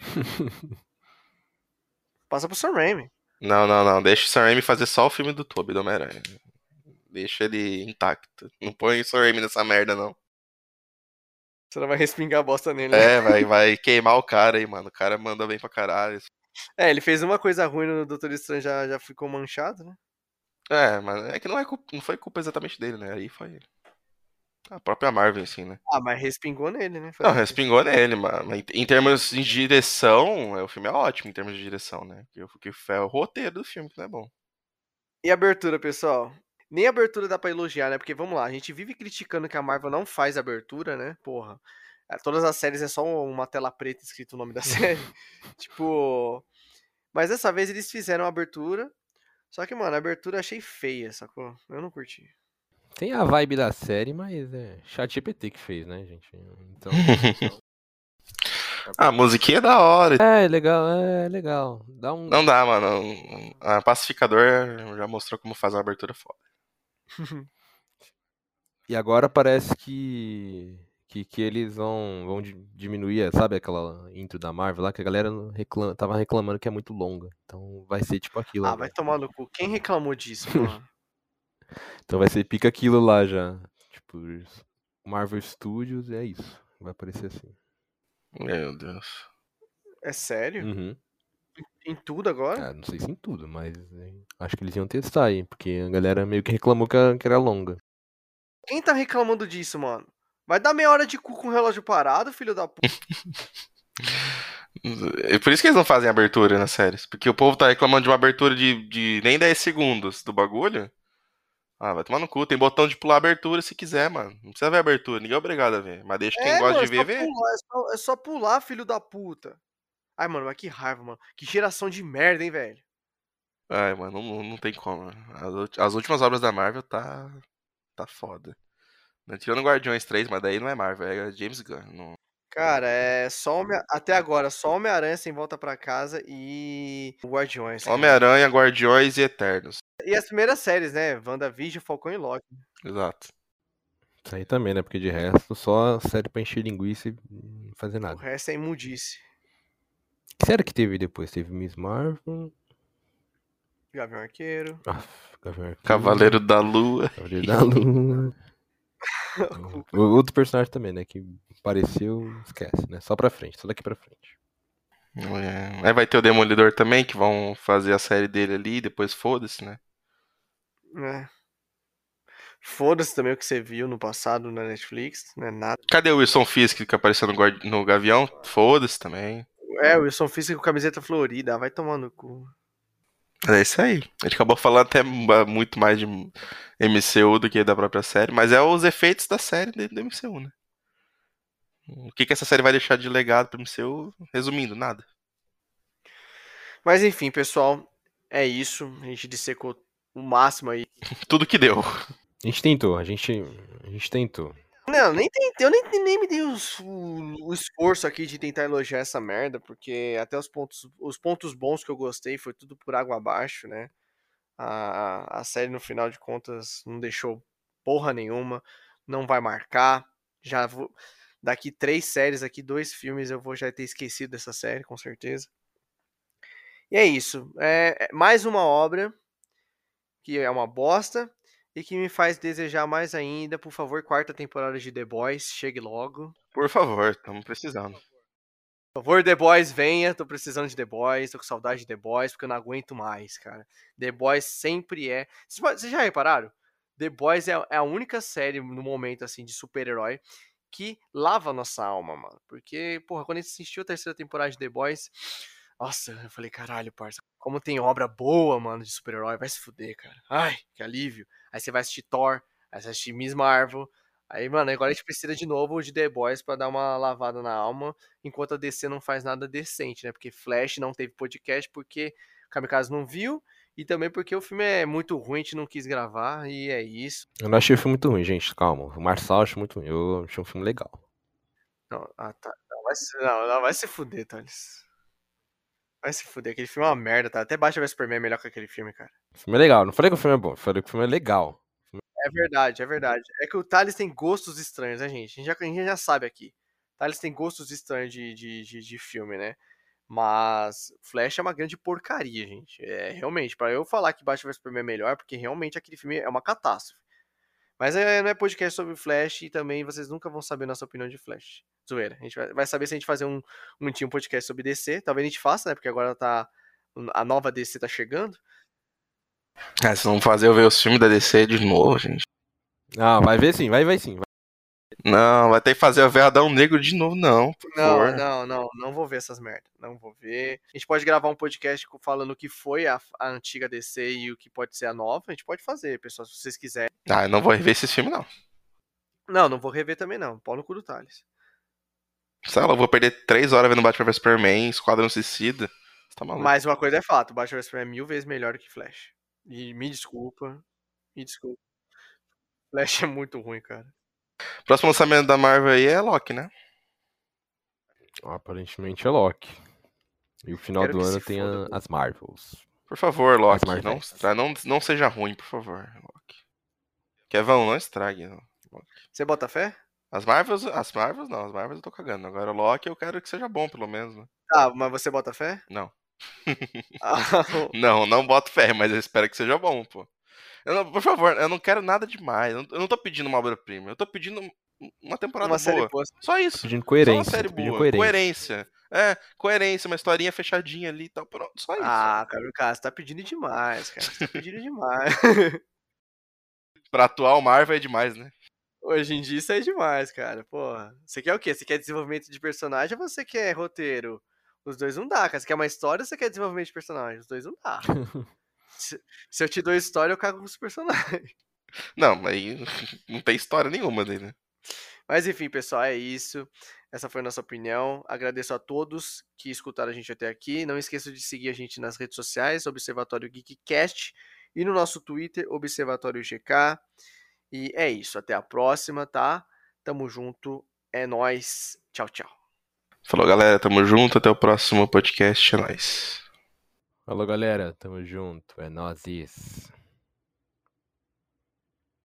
Passa pro Sam Raimi. Não, não, não, deixa o Sam Raimi fazer só o filme do Tobey, do Homem-Aranha. Deixa ele intacto. Não põe o Sam Raimi nessa merda, não. Você não vai respingar a bosta nele, né? É, vai, vai queimar o cara aí, mano. O cara manda bem pra caralho. É, ele fez uma coisa ruim no Doutor Estranho, já, já ficou manchado, né? É, mas é que não, é não foi culpa exatamente dele, né? Aí foi a própria Marvel, assim, né? Ah, mas respingou nele, né? Não, respingou nele, mas em termos de direção, é, o filme é ótimo em termos de direção, né? Porque é o roteiro do filme que não é bom. E a abertura, pessoal? Nem a abertura dá pra elogiar, né? Porque vamos lá, a gente vive criticando que a Marvel não faz abertura, né? Porra. É, Todas as séries é só uma tela preta escrito o nome da (laughs) série. tipo. Mas dessa vez eles fizeram a abertura. Só que, mano, a abertura eu achei feia, sacou? Eu não curti. Tem a vibe da série, mas é ChatGPT que fez, né, gente? Então. (laughs) Ah, a musiquinha é da hora. é, legal, é legal. Dá um. Não dá, mano. A Pacificador já mostrou como faz uma abertura foda. (laughs) E agora parece que. Que, que eles vão, vão di- diminuir, sabe aquela intro da Marvel lá, que a galera não reclama, tava reclamando que é muito longa. Então vai ser tipo aquilo. Ah, agora. vai tomar no cu. Quem reclamou disso, mano? (laughs) Então vai ser pica aquilo lá já. Tipo, Marvel Studios, é isso. Vai aparecer assim. Meu Deus. É sério? Uhum. Em tudo agora? Ah, não sei se em tudo, mas acho que eles iam testar aí, porque a galera meio que reclamou que era, que era longa. Quem tá reclamando disso, mano? Vai dar meia hora de cu com o relógio parado, filho da puta. (laughs) É por isso que eles não fazem abertura nas séries. Porque o povo tá reclamando de uma abertura de, de nem 10 segundos do bagulho. Ah, vai tomar no cu. Tem botão de pular abertura se quiser, mano. Não precisa ver abertura. Ninguém é obrigado a ver. Mas deixa quem gosta mano, de é ver, ver. Pular, é, só, é só pular, filho da puta. Ai, mano, mas que raiva, mano. Que geração de merda, hein, velho. Ai, mano, não, não tem como. As, as últimas obras da Marvel tá. tá foda. Tirando Guardiões 3, mas daí não é Marvel, é James Gunn. não- Cara, é só Homem... até agora, só Homem-Aranha sem volta pra casa e o Guardiões. Homem-Aranha, Guardiões e Eternos. E as primeiras séries, né? WandaVision, Falcão e Loki. Exato. Isso aí também, né? Porque de resto, só série pra encher linguiça e não fazer O nada. resto é imundice. Que série que teve depois? Teve Miss Marvel. Gavião Arqueiro. Ah, Gavião Arqueiro, Cavaleiro da Lua. Cavaleiro da Lua. O- (laughs) Outro personagem também, né? Que apareceu, esquece, né? Só pra frente, só daqui pra frente. É, Aí vai ter o Demolidor também, que vão fazer a série dele ali, depois foda-se, né? É. Foda-se também o que você viu no passado na Netflix, né? Nada. Cadê o Wilson Fisk que apareceu no, Guardi- no Gavião? Foda-se também. É, o Wilson Fisk com camiseta florida, vai tomando cu. É isso aí. A gente acabou falando até muito mais de MCU do que da própria série, mas é os efeitos da série dentro do MCU, né? O que, que essa série vai deixar de legado pro MCU? Resumindo, nada. Mas enfim, pessoal, é isso. A gente dissecou o máximo aí. (laughs) Tudo que deu. A gente tentou, a gente, a gente tentou. Não, nem tentei, eu nem, nem me dei os- o, o esforço aqui de tentar elogiar essa merda, porque até os pontos, os pontos bons que eu gostei foi tudo por água abaixo, né? A, a série, no final de contas, não deixou porra nenhuma, não vai marcar. Já vou. Daqui três séries, aqui dois filmes, eu vou já ter esquecido dessa série, com certeza. E é isso. É é mais uma obra que é uma bosta e que me faz desejar mais ainda. Por favor, quarta temporada de The Boys, chegue logo. Por favor, estamos precisando. Por favor, The Boys, venha. Tô precisando de The Boys, tô com saudade de The Boys, porque eu não aguento mais, cara. The Boys sempre é. Vocês já repararam? The Boys é é a única série no momento, assim, de super-herói que lava nossa alma, mano. Porque, porra, quando a gente assistiu a terceira temporada de The Boys, nossa, eu falei, caralho, parça, como tem obra boa, mano, de super-herói, vai se fuder, cara. Ai, que alívio. Aí você vai assistir Thor, aí você vai assistir Miss Marvel. Aí, mano, agora a gente precisa de novo de The Boys pra dar uma lavada na alma, enquanto a DC não faz nada decente, né? Porque Flash não teve podcast porque o Kamikaze não viu, e também porque o filme é muito ruim, a gente não quis gravar, e é isso. Eu não achei o filme muito ruim, gente, calma. O Marçal achou muito ruim. Eu achei um filme legal. Não, ah, tá. Não, vai se, não, não, vai se fuder, Thales. Vai se fuder, aquele filme é uma merda, tá? Até Batman vs Superman é melhor que aquele filme, cara. O filme é legal. Não falei que o filme é bom, falei que o filme é legal. É verdade, é verdade. É que o Thales tem gostos estranhos, né, gente? A gente já, a gente já sabe aqui. Thales tem gostos estranhos de, de, de, de filme, né? Mas Flash é uma grande porcaria, gente. É, realmente, pra eu falar que Batman vs Superman é melhor, porque realmente aquele filme é uma catástrofe. Mas é, não é podcast sobre Flash e também vocês nunca vão saber nossa opinião de Flash. Zoeira. A gente vai, vai saber se a gente fazer um, um um podcast sobre DC. Talvez a gente faça, né? Porque agora tá. A nova DC tá chegando. Ah, se não fazer eu ver os filmes da DC de novo, gente. Ah, vai ver sim, vai ver sim. vai. Não, vai ter que fazer eu ver Adão Negro de novo, não, por Não, favor. não, não, não vou ver essas merdas. Não vou ver. A gente pode gravar um podcast falando o que foi a, a antiga DC e o que pode ser a nova. A gente pode fazer, pessoal, se vocês quiserem. Ah, eu não vou rever esses filmes, não. Não, não vou rever também, não. Pau no cu do Thales. Sei lá, eu vou perder três horas vendo Batman vs Superman, Esquadrão Suicida. Você tá maluco? Mas uma coisa é fato: Batman vs Superman é mil vezes melhor do que Flash. E me desculpa. Me desculpa. Flash é muito ruim, cara. Próximo lançamento da Marvel aí é Loki, né? Aparentemente é Loki. E o final Quero do ano tem a- as Marvels. Por favor, Loki, não, não, não seja ruim, por favor, Loki. Kevão, não estrague. não. Você bota fé? As Marvels, as Marvels não, as Marvels eu tô cagando. Agora o Loki eu quero que seja bom, pelo menos, né? Tá, mas você bota fé? Não. (laughs) Ah, (laughs) Não, não boto fé, mas eu espero que seja bom, pô. Eu não- por favor, eu não quero nada demais. Eu não, eu não tô pedindo uma obra-prima. Eu tô pedindo um- uma temporada uma série boa. boa. Só isso. Pedindo Só coerência. uma série tô pedindo boa. coerência. Coerência. É, coerência, uma historinha fechadinha ali e tal. Pronto, só isso. Ah, cara, cara, você tá pedindo demais, cara. Você tá pedindo demais. (laughs) Pra atual Marvel é demais, né? Hoje em dia isso é demais, cara. Porra. Você quer o quê? Você quer desenvolvimento de personagem ou você quer roteiro? Os dois não dá, cara. Você quer uma história ou você quer desenvolvimento de personagem? Os dois não dá. (laughs) se, se eu te dou história, eu cago com os personagens. (laughs) Não, mas aí (laughs) não tem história nenhuma dele, né? Mas enfim, pessoal, é isso. Essa foi a nossa opinião. Agradeço a todos que escutaram a gente até aqui. Não esqueça de seguir a gente nas redes sociais, Observatório Geekcast, e no nosso Twitter, Observatório GK. E é isso. Até a próxima, tá? Tamo junto. É nós. Tchau, tchau. Falou, galera. Tamo junto. Até o próximo podcast. É nóis. Falou, galera. Tamo junto. É nóis.